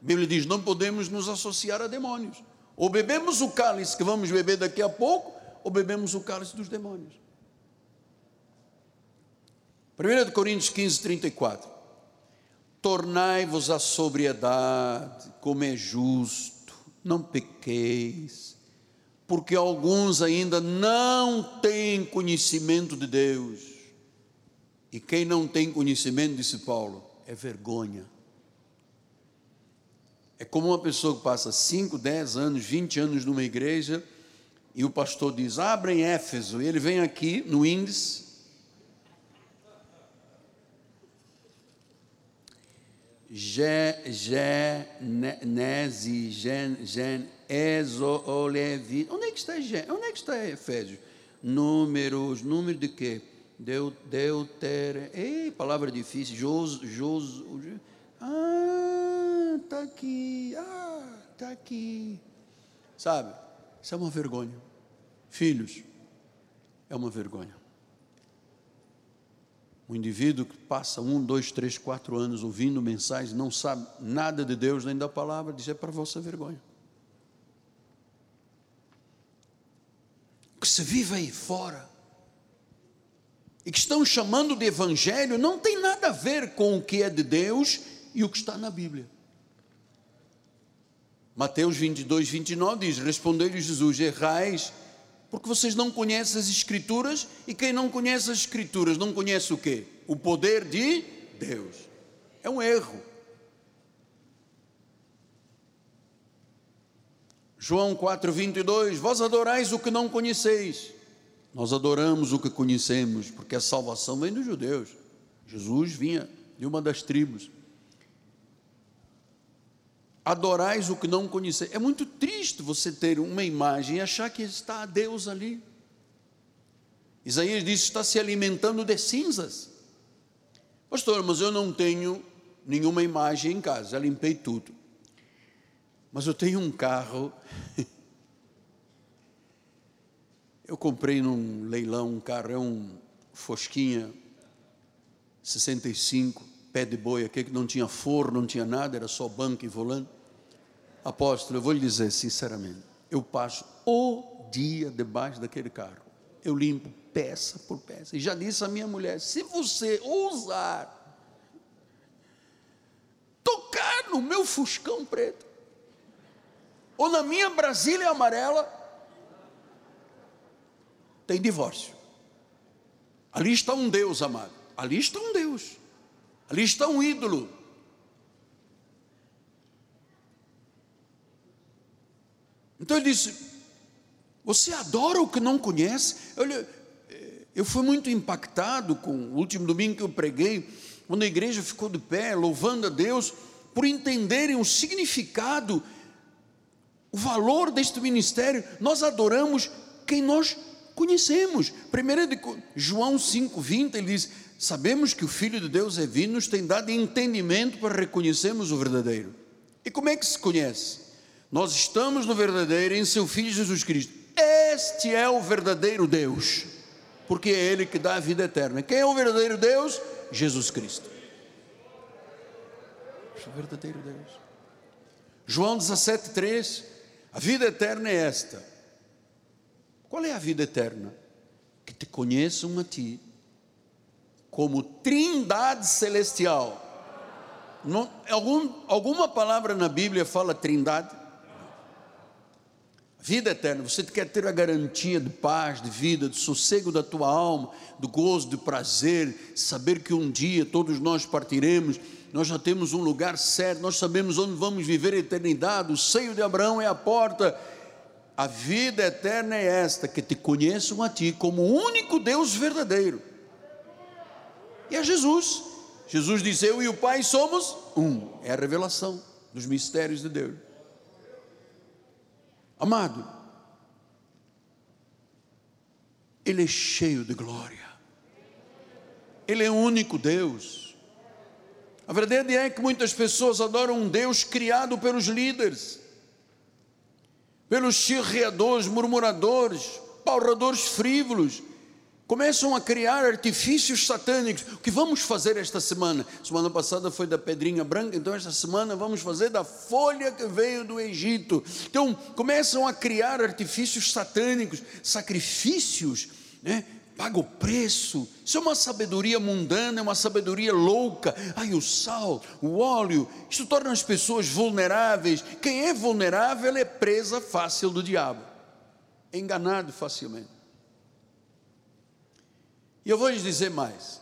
A Bíblia diz: não podemos nos associar a demônios. Ou bebemos o cálice que vamos beber daqui a pouco, ou bebemos o cálice dos demônios. 1 Coríntios 15, 34. Tornai-vos a sobriedade, como é justo, não pequeis, porque alguns ainda não têm conhecimento de Deus. E quem não tem conhecimento, disse Paulo, é vergonha. É como uma pessoa que passa 5, 10 anos, 20 anos numa igreja e o pastor diz: abra em Éfeso. E ele vem aqui no índice. Genese, gen, gen, exo, olevi. Onde é que está Onde é que está Efésios? Números, número de quê? Deu, ei, palavra difícil, Jos, Jos, ah, está aqui, ah, está aqui, sabe? Isso é uma vergonha. Filhos, é uma vergonha. O indivíduo que passa um, dois, três, quatro anos ouvindo mensagens, não sabe nada de Deus nem da palavra, diz: é para você vergonha. Que se vive aí fora e que estão chamando de evangelho não tem nada a ver com o que é de Deus e o que está na Bíblia. Mateus 22, 29 diz: Respondeu-lhe Jesus: Errais porque vocês não conhecem as Escrituras, e quem não conhece as Escrituras não conhece o quê? O poder de Deus. É um erro. João 4,22: Vós adorais o que não conheceis. Nós adoramos o que conhecemos, porque a salvação vem dos judeus. Jesus vinha de uma das tribos adorais o que não conheceis. É muito triste você ter uma imagem e achar que está Deus ali. Isaías disse: está se alimentando de cinzas. Pastor, mas eu não tenho nenhuma imagem em casa, já limpei tudo. Mas eu tenho um carro. [LAUGHS] eu comprei num leilão um carro, é um Fosquinha 65, pé de boi, aquele que não tinha forno, não tinha nada, era só banco e volante. Apóstolo, eu vou lhe dizer sinceramente, eu passo o dia debaixo daquele carro. eu limpo peça por peça. E já disse à minha mulher: se você ousar tocar no meu fuscão preto, ou na minha Brasília amarela, tem divórcio. Ali está um Deus, amado. Ali está um Deus. Ali está um ídolo. Então ele disse: Você adora o que não conhece? Eu, eu fui muito impactado com o último domingo que eu preguei, quando a igreja ficou de pé, louvando a Deus, por entenderem o significado, o valor deste ministério. Nós adoramos quem nós conhecemos. Primeiro de João 5:20 ele diz: "Sabemos que o filho de Deus é vindo, nos tem dado entendimento para reconhecermos o verdadeiro". E como é que se conhece? Nós estamos no verdadeiro em seu filho Jesus Cristo. Este é o verdadeiro Deus, porque é ele que dá a vida eterna. Quem é o verdadeiro Deus? Jesus Cristo. O verdadeiro Deus. João 17:3 A vida eterna é esta: qual é a vida eterna? Que te conheçam a ti como trindade celestial. Não, algum, alguma palavra na Bíblia fala trindade? Vida eterna, você quer ter a garantia de paz, de vida, de sossego da tua alma, do gozo, de prazer, saber que um dia todos nós partiremos, nós já temos um lugar certo, nós sabemos onde vamos viver a eternidade, o seio de Abraão é a porta, a vida eterna é esta: que te conheçam a ti como o único Deus verdadeiro. E é Jesus. Jesus diz: Eu e o Pai somos um. É a revelação dos mistérios de Deus. Amado, Ele é cheio de glória. Ele é o único Deus. A verdade é que muitas pessoas adoram um Deus criado pelos líderes pelos chirreadores, murmuradores, pauradores frívolos, começam a criar artifícios satânicos. O que vamos fazer esta semana? Semana passada foi da pedrinha branca, então esta semana vamos fazer da folha que veio do Egito. Então começam a criar artifícios satânicos, sacrifícios, né? Paga o preço. Isso é uma sabedoria mundana, é uma sabedoria louca. Ai, o sal, o óleo, isso torna as pessoas vulneráveis. Quem é vulnerável é presa fácil do diabo, é enganado facilmente. E eu vou lhes dizer mais.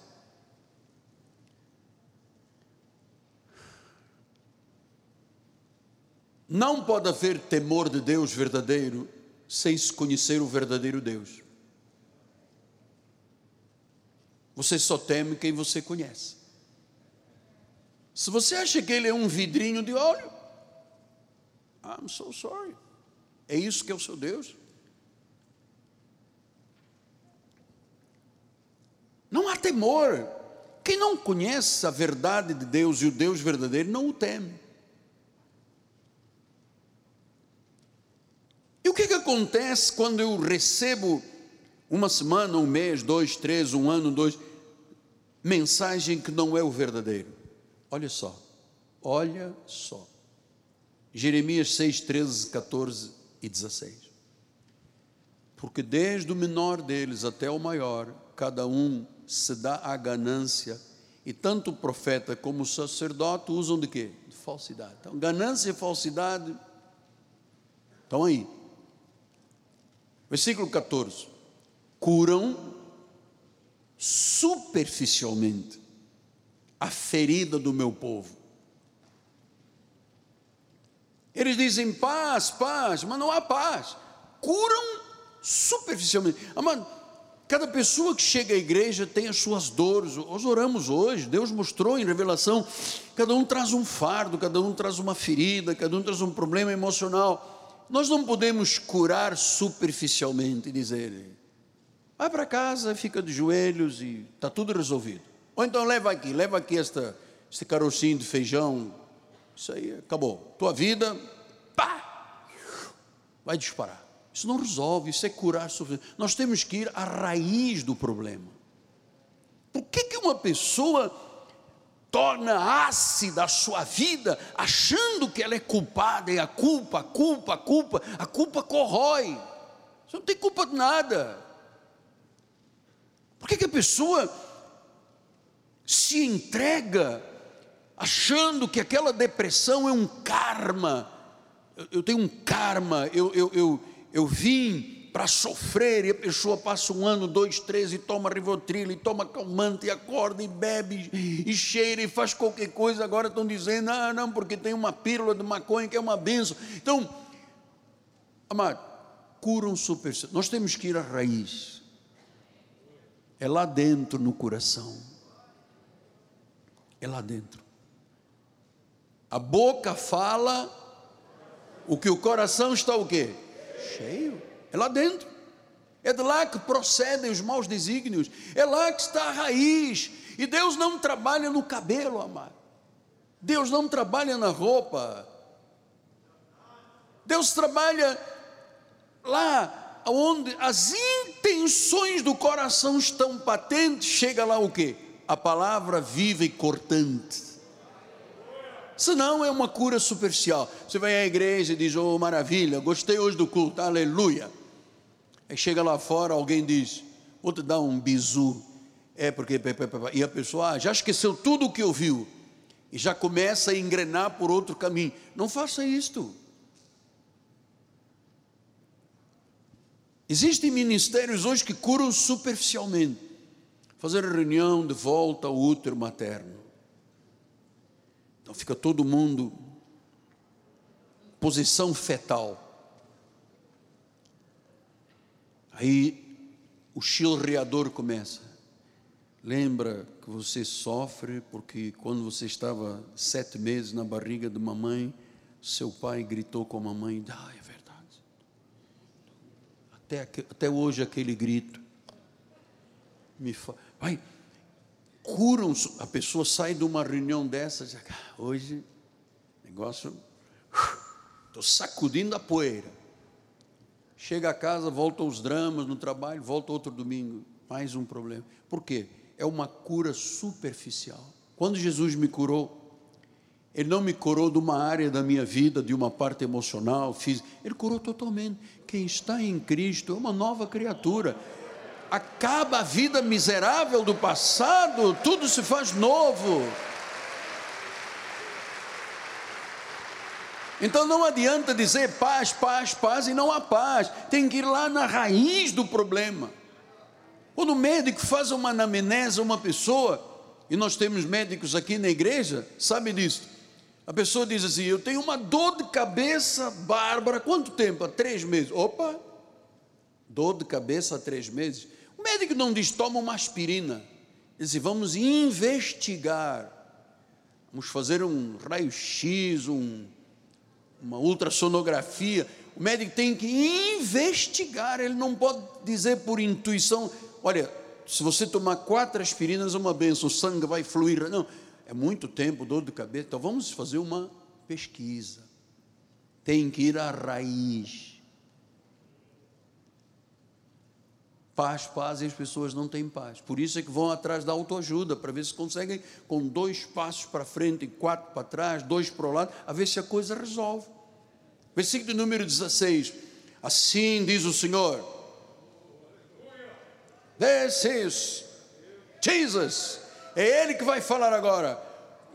Não pode haver temor de Deus verdadeiro sem se conhecer o verdadeiro Deus. Você só teme quem você conhece. Se você acha que ele é um vidrinho de óleo, I'm so sorry. É isso que é o seu Deus? Não há temor. Quem não conhece a verdade de Deus e o Deus verdadeiro não o teme. E o que, que acontece quando eu recebo uma semana, um mês, dois, três, um ano, dois, mensagem que não é o verdadeiro. Olha só, olha só. Jeremias 6, 13, 14 e 16. Porque desde o menor deles até o maior, cada um se dá a ganância, e tanto o profeta como o sacerdote usam de quê? De falsidade. Então, ganância e falsidade estão aí. Versículo 14 curam superficialmente a ferida do meu povo. Eles dizem paz, paz, mas não há paz. Curam superficialmente. Amado, cada pessoa que chega à igreja tem as suas dores. Nós oramos hoje, Deus mostrou em revelação. Cada um traz um fardo, cada um traz uma ferida, cada um traz um problema emocional. Nós não podemos curar superficialmente e dizer, Vai para casa, fica de joelhos e está tudo resolvido. Ou então leva aqui, leva aqui esta, este carocinho de feijão. Isso aí acabou. Tua vida, pá, vai disparar. Isso não resolve, isso é curar. Nós temos que ir à raiz do problema. Por que, que uma pessoa torna ácida a sua vida, achando que ela é culpada, e a culpa, a culpa, a culpa, a culpa corrói. Você não tem culpa de nada. Por que, que a pessoa se entrega achando que aquela depressão é um karma? Eu, eu tenho um karma, eu, eu, eu, eu vim para sofrer, e a pessoa passa um ano, dois, três, e toma Rivotril, e toma calmante, e acorda, e bebe, e cheira, e faz qualquer coisa, agora estão dizendo, ah, não, porque tem uma pílula de maconha que é uma benção. Então, amado, curam super. Nós temos que ir à raiz. É lá dentro no coração. É lá dentro. A boca fala, o que o coração está o quê? Cheio. É lá dentro. É de lá que procedem os maus desígnios. É lá que está a raiz. E Deus não trabalha no cabelo, amado. Deus não trabalha na roupa. Deus trabalha lá onde as intenções do coração estão patentes. Chega lá o que? A palavra viva e cortante. Senão é uma cura superficial. Você vai à igreja e diz: Oh, maravilha, gostei hoje do culto, aleluia. Aí chega lá fora, alguém diz: Vou te dar um bizu. É porque. E a pessoa ah, já esqueceu tudo o que ouviu. E já começa a engrenar por outro caminho. Não faça isto. Existem ministérios hoje que curam superficialmente. Fazer reunião de volta ao útero materno. Então fica todo mundo posição fetal. Aí o chilreador começa. Lembra que você sofre porque quando você estava sete meses na barriga de mamãe, seu pai gritou com a mamãe, verdade. Até, até hoje aquele grito me faz. Vai, curam, a pessoa sai de uma reunião dessa diz, ah, hoje, negócio, estou sacudindo a poeira. Chega a casa, volta aos dramas no trabalho, volta outro domingo, mais um problema. Por quê? É uma cura superficial. Quando Jesus me curou, Ele não me curou de uma área da minha vida, de uma parte emocional, física. Ele curou totalmente. Quem está em Cristo é uma nova criatura. Acaba a vida miserável do passado, tudo se faz novo. Então não adianta dizer paz, paz, paz e não há paz. Tem que ir lá na raiz do problema. Quando o médico faz uma anamnese a uma pessoa, e nós temos médicos aqui na igreja, sabe disso? A pessoa diz assim: Eu tenho uma dor de cabeça bárbara. Quanto tempo? Há três meses. Opa! Dor de cabeça há três meses. O médico não diz: Toma uma aspirina. Ele diz: Vamos investigar. Vamos fazer um raio-x, um uma ultrassonografia, o médico tem que investigar, ele não pode dizer por intuição, olha, se você tomar quatro aspirinas é uma benção, o sangue vai fluir. Não, é muito tempo, dor de cabeça. Então vamos fazer uma pesquisa. Tem que ir à raiz. Paz, paz, e as pessoas não têm paz. Por isso é que vão atrás da autoajuda, para ver se conseguem, com dois passos para frente e quatro para trás, dois para o lado, a ver se a coisa resolve. Versículo número 16. Assim diz o Senhor. This is Jesus. É Ele que vai falar agora.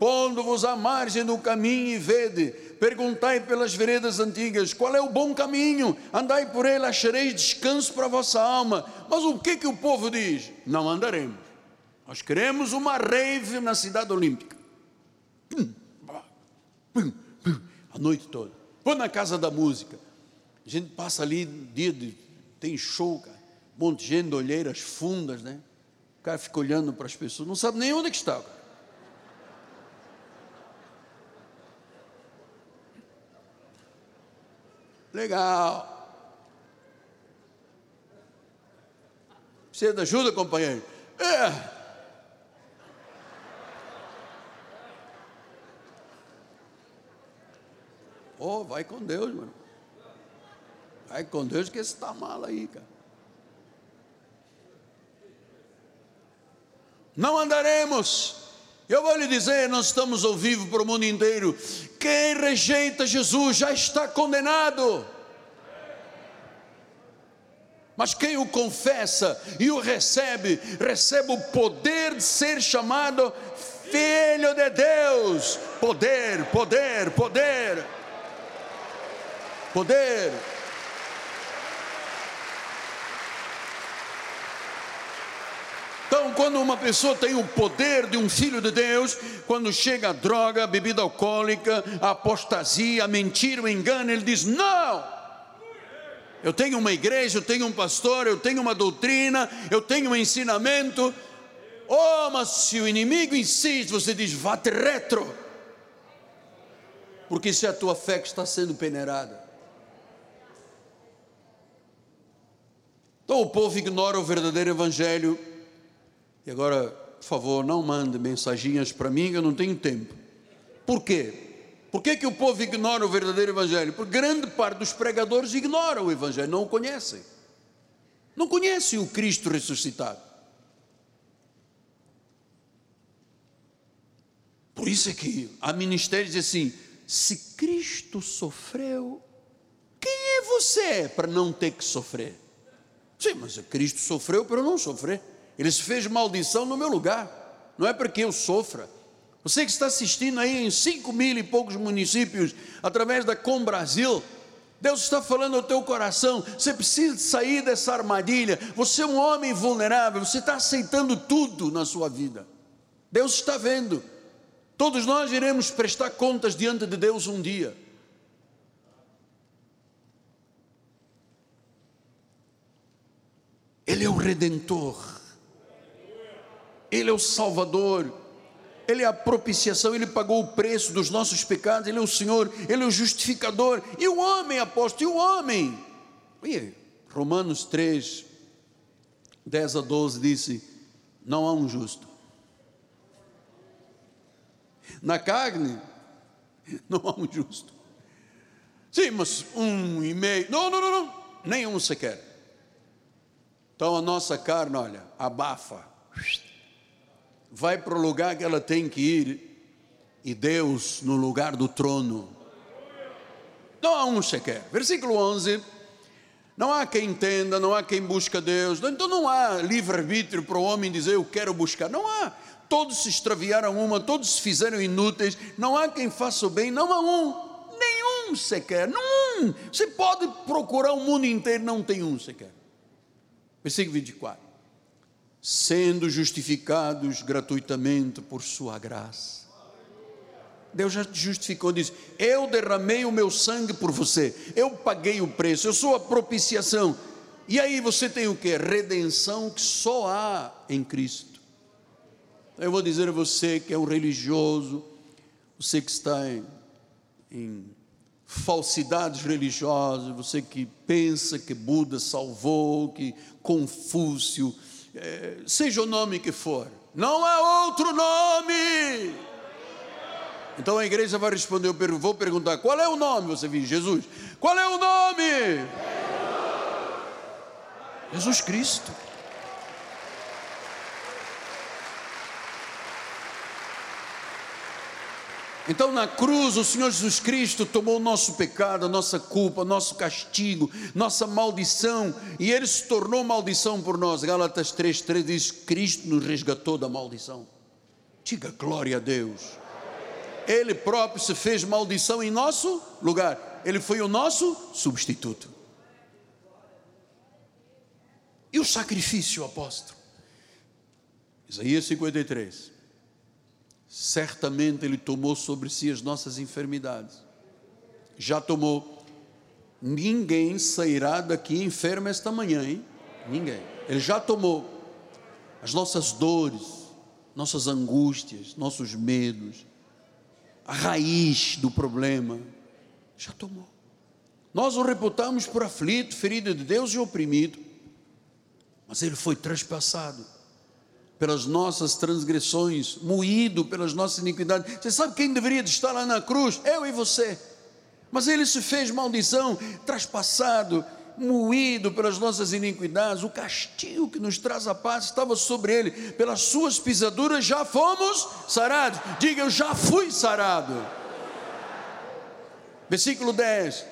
Pondo-vos à margem do caminho e vede, perguntai pelas veredas antigas, qual é o bom caminho? Andai por ele, achareis descanso para a vossa alma. Mas o que que o povo diz? Não andaremos. Nós queremos uma rave na cidade olímpica. A noite toda. Vou na casa da música. A gente passa ali, dia de, tem show, cara. Um monte de gente, olheiras fundas, né? O cara fica olhando para as pessoas, não sabe nem onde é que está. Legal. Precisa de ajuda, companheiro? É. Oh, vai com Deus, mano. Vai com Deus que esse está mal aí, cara. Não andaremos. Eu vou lhe dizer, nós estamos ao vivo para o mundo inteiro. Quem rejeita Jesus já está condenado. Mas quem o confessa e o recebe, recebe o poder de ser chamado filho de Deus. Poder, poder, poder. Poder. Então, quando uma pessoa tem o poder de um filho de Deus, quando chega a droga, a bebida alcoólica, a apostasia, a mentira, o engano, ele diz: Não, eu tenho uma igreja, eu tenho um pastor, eu tenho uma doutrina, eu tenho um ensinamento. Oh, mas se o inimigo insiste, você diz: Vá-te retro, porque é a tua fé que está sendo peneirada. Então o povo ignora o verdadeiro evangelho e agora, por favor, não mande mensaginhas para mim, eu não tenho tempo. Por quê? Por que, que o povo ignora o verdadeiro Evangelho? Porque grande parte dos pregadores ignora o Evangelho, não o conhecem. Não conhecem o Cristo ressuscitado. Por isso é que há ministérios assim: se Cristo sofreu, quem é você para não ter que sofrer? Sim, mas Cristo sofreu para eu não sofrer. Ele se fez maldição no meu lugar. Não é porque eu sofra. Você que está assistindo aí em cinco mil e poucos municípios, através da Com Brasil, Deus está falando ao teu coração. Você precisa sair dessa armadilha. Você é um homem vulnerável. Você está aceitando tudo na sua vida. Deus está vendo. Todos nós iremos prestar contas diante de Deus um dia. Ele é o redentor. Ele é o Salvador, Ele é a propiciação, Ele pagou o preço dos nossos pecados, Ele é o Senhor, Ele é o justificador. E o homem, apóstolo, e o homem? E Romanos 3, 10 a 12 disse: Não há um justo. Na carne, não há um justo. Sim, mas um e meio. Não, não, não, não. Nenhum sequer. Então a nossa carne, olha, abafa vai para o lugar que ela tem que ir, e Deus no lugar do trono. Não há um sequer. Versículo 11. Não há quem entenda, não há quem busca Deus. Então não há livre-arbítrio para o homem dizer eu quero buscar. Não há. Todos se extraviaram uma, todos se fizeram inúteis. Não há quem faça o bem, não há um. Nenhum sequer. Não. Você pode procurar o mundo inteiro, não tem um sequer. Versículo 24 sendo justificados gratuitamente por Sua graça. Deus já te justificou, diz: Eu derramei o meu sangue por você, eu paguei o preço, eu sou a propiciação. E aí você tem o que? Redenção que só há em Cristo. Eu vou dizer a você que é um religioso, você que está em, em falsidades religiosas, você que pensa que Buda salvou, que Confúcio seja o nome que for, não há outro nome. Então a igreja vai responder, eu vou perguntar, qual é o nome? Você viu, Jesus. Qual é o nome? Jesus Cristo. Então, na cruz, o Senhor Jesus Cristo tomou o nosso pecado, a nossa culpa, nosso castigo, nossa maldição, e Ele se tornou maldição por nós. Gálatas 3,3 diz: Cristo nos resgatou da maldição. Diga glória a Deus. Ele próprio se fez maldição em nosso lugar, Ele foi o nosso substituto. E o sacrifício, apóstolo? Isaías 53 certamente Ele tomou sobre si as nossas enfermidades. Já tomou. Ninguém sairá daqui enfermo esta manhã, hein? Ninguém. Ele já tomou as nossas dores, nossas angústias, nossos medos, a raiz do problema. Já tomou. Nós o reputamos por aflito, ferido de Deus e oprimido, mas ele foi traspassado pelas nossas transgressões, moído pelas nossas iniquidades. Você sabe quem deveria estar lá na cruz? Eu e você. Mas ele se fez maldição, traspassado, moído pelas nossas iniquidades. O castigo que nos traz a paz estava sobre ele. Pelas suas pisaduras já fomos sarados. Diga, eu já fui sarado. Versículo 10: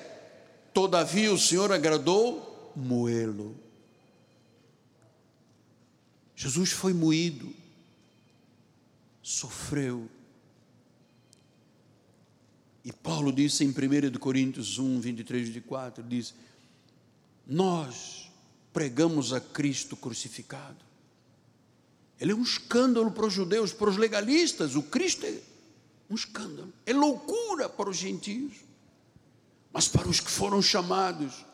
Todavia o Senhor agradou moê-lo. Jesus foi moído, sofreu. E Paulo disse em 1 Coríntios 1, 23 e 24, diz, nós pregamos a Cristo crucificado. Ele é um escândalo para os judeus, para os legalistas, o Cristo é um escândalo, é loucura para os gentios. Mas para os que foram chamados,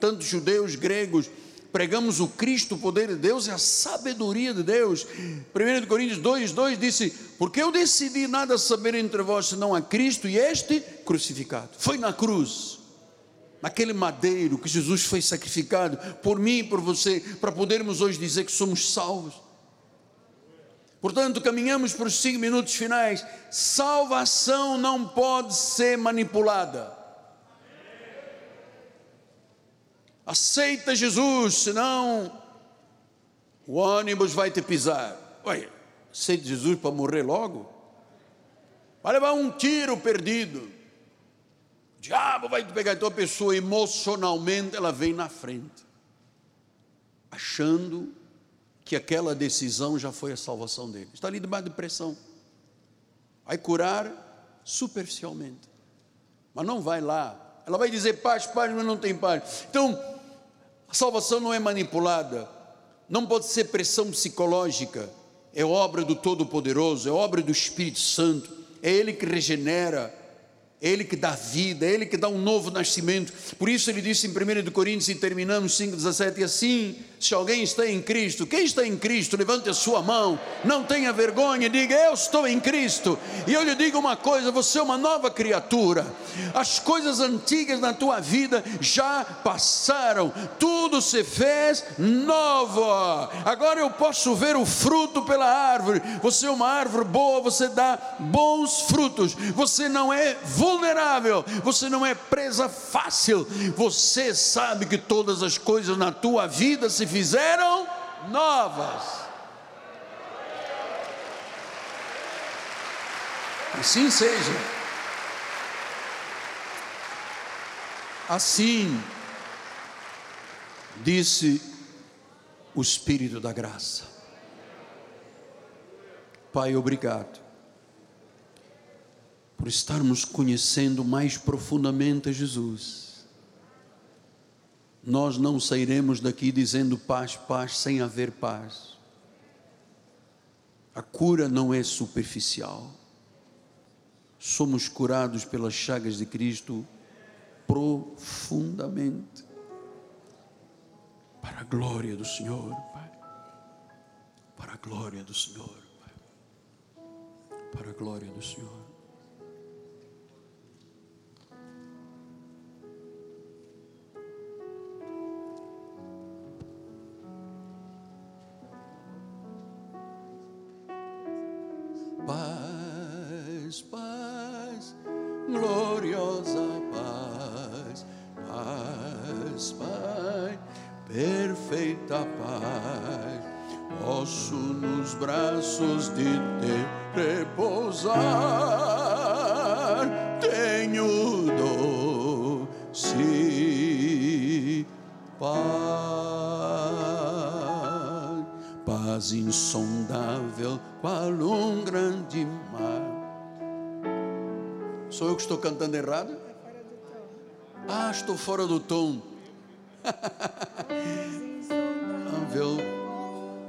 tanto judeus, gregos, pregamos o Cristo, o poder de Deus e a sabedoria de Deus. 1 Coríntios 2, 2 disse: Porque eu decidi nada saber entre vós senão a Cristo e este crucificado. Foi na cruz, naquele madeiro que Jesus foi sacrificado por mim e por você, para podermos hoje dizer que somos salvos. Portanto, caminhamos para os cinco minutos finais. Salvação não pode ser manipulada. Aceita Jesus, senão o ônibus vai te pisar. Olha, aceita Jesus para morrer logo? Vai levar um tiro perdido. O diabo vai te pegar. Então a pessoa emocionalmente ela vem na frente, achando que aquela decisão já foi a salvação dele. Está ali debaixo de pressão. Vai curar superficialmente, mas não vai lá. Ela vai dizer paz, paz, mas não tem paz. Então, a salvação não é manipulada, não pode ser pressão psicológica, é obra do Todo-Poderoso, é obra do Espírito Santo, é Ele que regenera, Ele que dá vida, Ele que dá um novo nascimento. Por isso ele disse em 1 Coríntios, e terminamos 5,17, e assim, se alguém está em Cristo, quem está em Cristo, levante a sua mão, não tenha vergonha, diga, eu estou em Cristo. E eu lhe digo uma coisa, você é uma nova criatura. As coisas antigas na tua vida já passaram, tudo se fez novo. Agora eu posso ver o fruto pela árvore. Você é uma árvore boa, você dá bons frutos. Você não é vulnerável, você não é presa fácil, você sabe que todas as coisas na tua vida se fizeram novas. Assim seja. Assim, disse o Espírito da Graça. Pai, obrigado por estarmos conhecendo mais profundamente a Jesus. Nós não sairemos daqui dizendo paz, paz, sem haver paz. A cura não é superficial. Somos curados pelas chagas de Cristo profundamente. Para a glória do Senhor, Pai. Para a glória do Senhor, Pai. Para a glória do Senhor. Errado? Ah, estou fora do tom. [LAUGHS]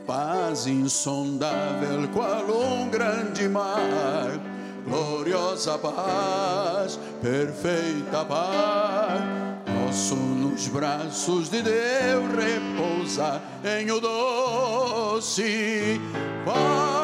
Paz insondável, qual um grande mar, gloriosa paz, perfeita paz. Posso nos braços de Deus repousar em o doce paz.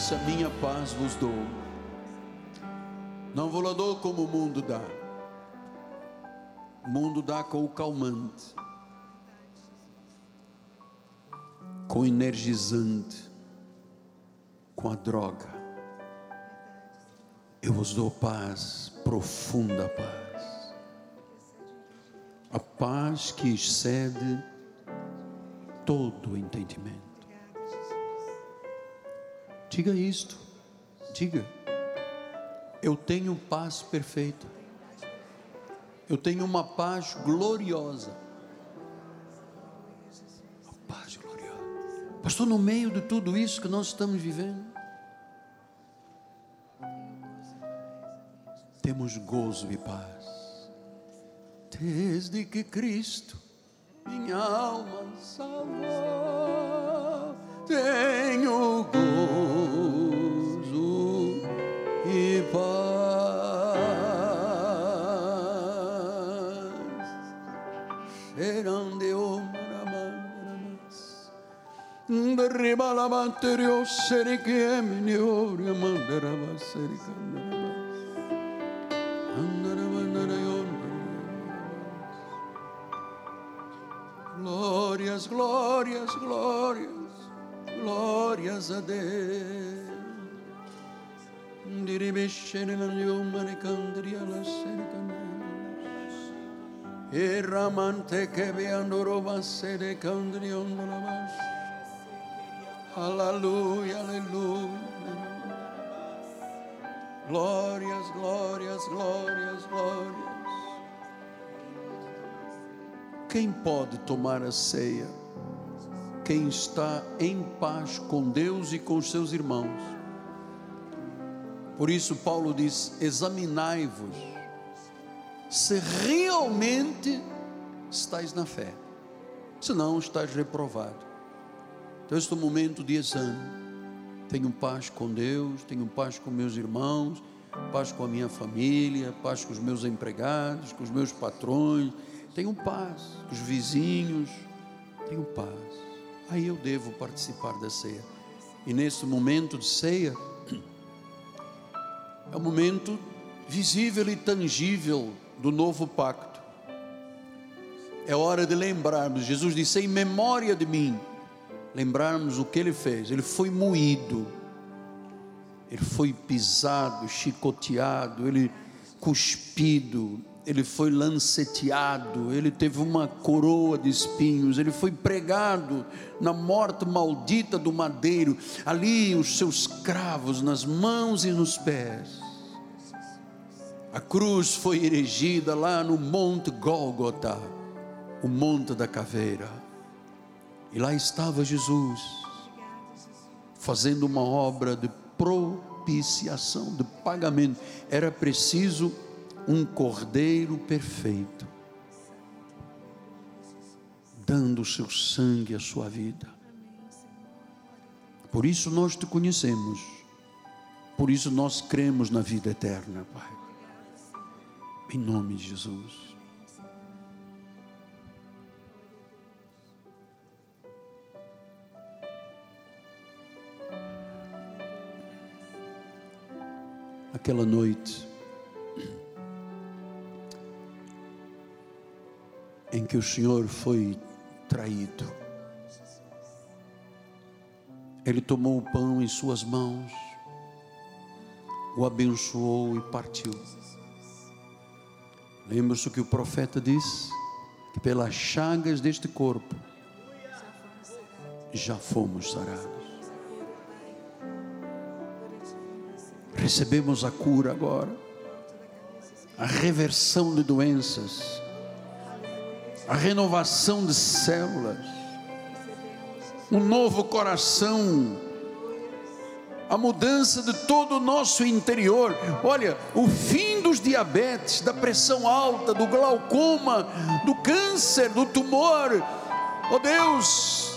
Disse: A minha paz vos dou. Não vou lá dou como o mundo dá. O mundo dá com o calmante, com o energizante, com a droga. Eu vos dou paz, profunda paz. A paz que excede todo o entendimento. Diga isto, diga. Eu tenho paz perfeita. Eu tenho uma paz gloriosa. A paz gloriosa. Pastor, no meio de tudo isso que nós estamos vivendo, temos gozo e paz. Desde que Cristo minha alma salvou, tenho gozo e paz. Serande o maramandaras, derriba la manterio seriquem, niori mandaraba sericandaraba. Glórias, glórias, glórias, glórias a Deus. Erramante que veando roba sede candrion la mas. Aleluia, aleluia. Glórias, glórias, glórias, glórias. Quem pode tomar a ceia? Quem está em paz com Deus e com seus irmãos. Por isso, Paulo diz: examinai-vos, se realmente estáis na fé, senão estás reprovado. Então, este é um momento de exame. Tenho paz com Deus, tenho paz com meus irmãos, paz com a minha família, paz com os meus empregados, com os meus patrões tenho paz, com os vizinhos, tenho paz. Aí eu devo participar da ceia. E nesse momento de ceia, é o momento visível e tangível do novo pacto. É hora de lembrarmos, Jesus disse: em memória de mim, lembrarmos o que ele fez. Ele foi moído, ele foi pisado, chicoteado, ele cuspido, ele foi lanceteado, ele teve uma coroa de espinhos, ele foi pregado na morte maldita do madeiro, ali os seus cravos nas mãos e nos pés. A cruz foi erigida lá no Monte Gólgota, o Monte da Caveira. E lá estava Jesus, fazendo uma obra de propiciação, de pagamento. Era preciso um cordeiro perfeito, dando o seu sangue, a sua vida. Por isso nós te conhecemos, por isso nós cremos na vida eterna, Pai. Em nome de Jesus. Aquela noite, em que o Senhor foi traído. Ele tomou o pão em suas mãos, o abençoou e partiu. Lembra-se o que o profeta disse? Que pelas chagas deste corpo já fomos sarados. Recebemos a cura agora, a reversão de doenças a renovação de células, um novo coração, a mudança de todo o nosso interior. Olha, o fim dos diabetes, da pressão alta, do glaucoma, do câncer, do tumor. Oh Deus,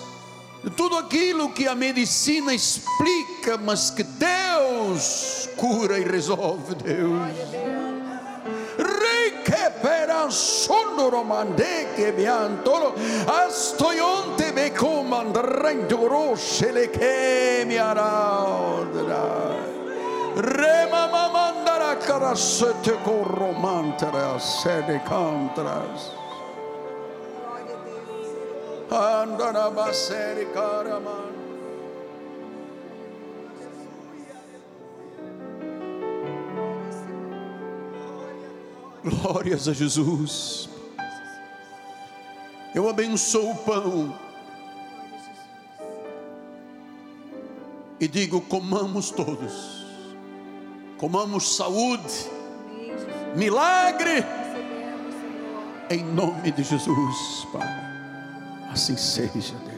de tudo aquilo que a medicina explica, mas que Deus cura e resolve, Deus. sondoro mande che biantolo astoyonte be comandrenduro se le che mi araudrai Rema con karasete koromantara sede contras. Andara baseri karaman. Glórias a Jesus. Eu abençoo o pão. E digo: comamos todos. Comamos saúde, milagre. Em nome de Jesus, Pai. Assim seja, Deus.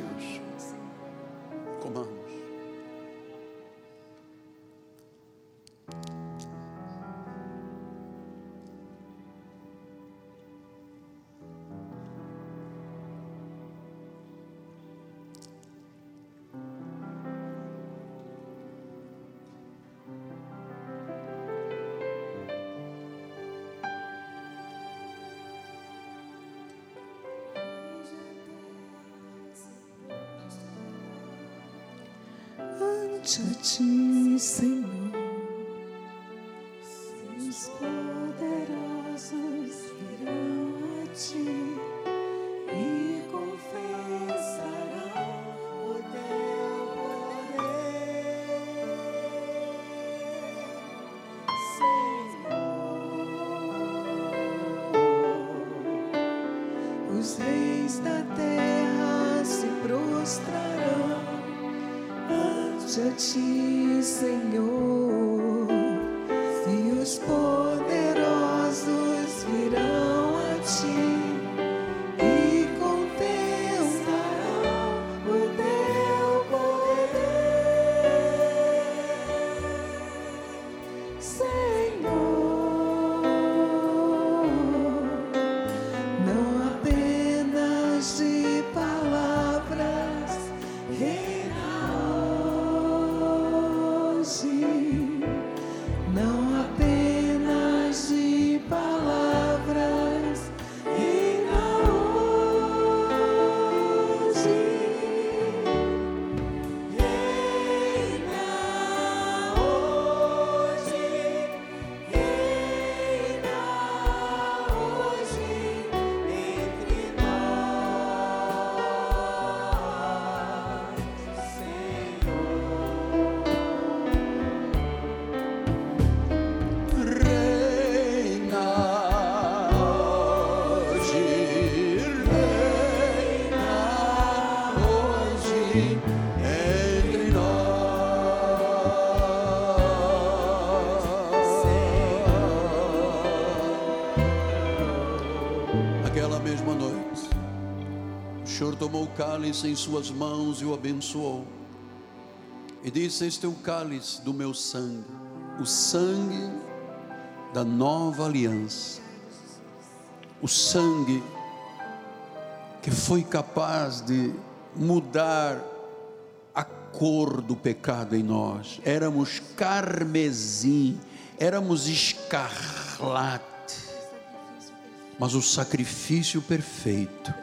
Cálice em suas mãos e o abençoou. E disse: Este é o cálice do meu sangue, o sangue da nova aliança. O sangue que foi capaz de mudar a cor do pecado em nós. Éramos carmesim, éramos escarlate. Mas o sacrifício perfeito,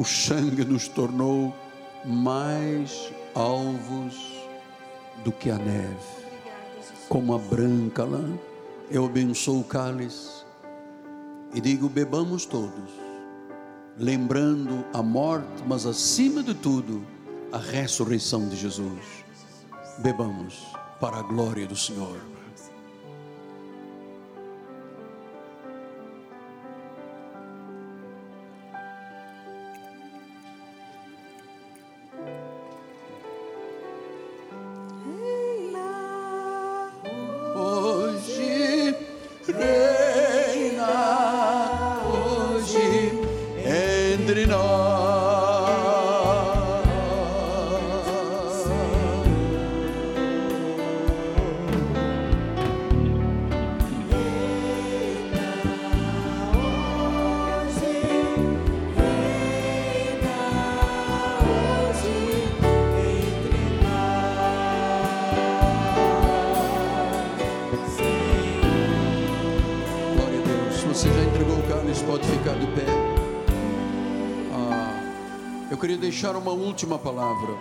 o sangue nos tornou mais alvos do que a neve, como a branca lã. Eu abençoo o cálice e digo: bebamos todos, lembrando a morte, mas acima de tudo, a ressurreição de Jesus. Bebamos para a glória do Senhor. Deixar uma última palavra.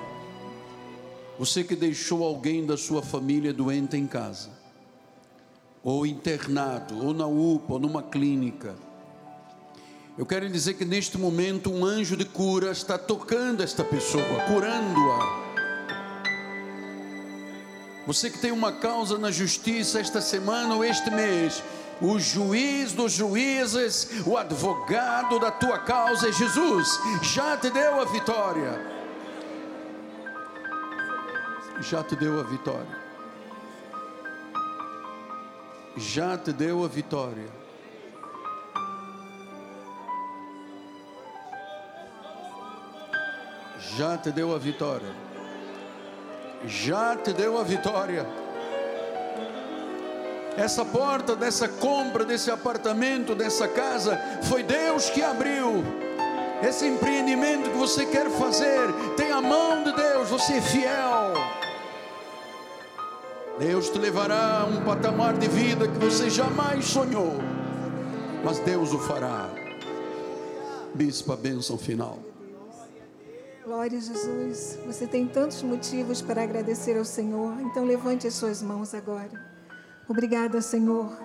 Você que deixou alguém da sua família doente em casa, ou internado, ou na UPA, ou numa clínica. Eu quero dizer que neste momento um anjo de cura está tocando esta pessoa, curando-a. Você que tem uma causa na justiça esta semana ou este mês, o juiz dos juízes, o advogado da tua causa é Jesus, já te deu a vitória. Já te deu a vitória. Já te deu a vitória. Já te deu a vitória. Já te deu a vitória. Essa porta dessa compra, desse apartamento, dessa casa, foi Deus que abriu. Esse empreendimento que você quer fazer, tem a mão de Deus, você é fiel. Deus te levará a um patamar de vida que você jamais sonhou, mas Deus o fará. Bispo, a bênção final. Glória a Jesus. Você tem tantos motivos para agradecer ao Senhor. Então levante as suas mãos agora. Obrigada, Senhor,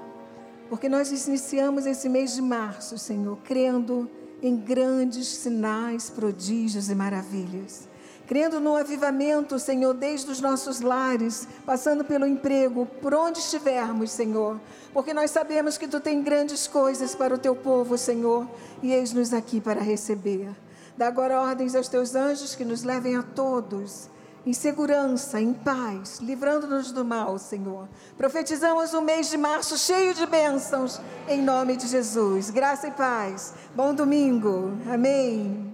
porque nós iniciamos esse mês de março, Senhor, crendo em grandes sinais, prodígios e maravilhas. Crendo no avivamento, Senhor, desde os nossos lares, passando pelo emprego, por onde estivermos, Senhor, porque nós sabemos que Tu tem grandes coisas para o Teu povo, Senhor, e eis-nos aqui para receber. Dá agora ordens aos Teus anjos que nos levem a todos em segurança, em paz, livrando-nos do mal, Senhor. Profetizamos um mês de março cheio de bênçãos, em nome de Jesus. Graça e paz. Bom domingo. Amém.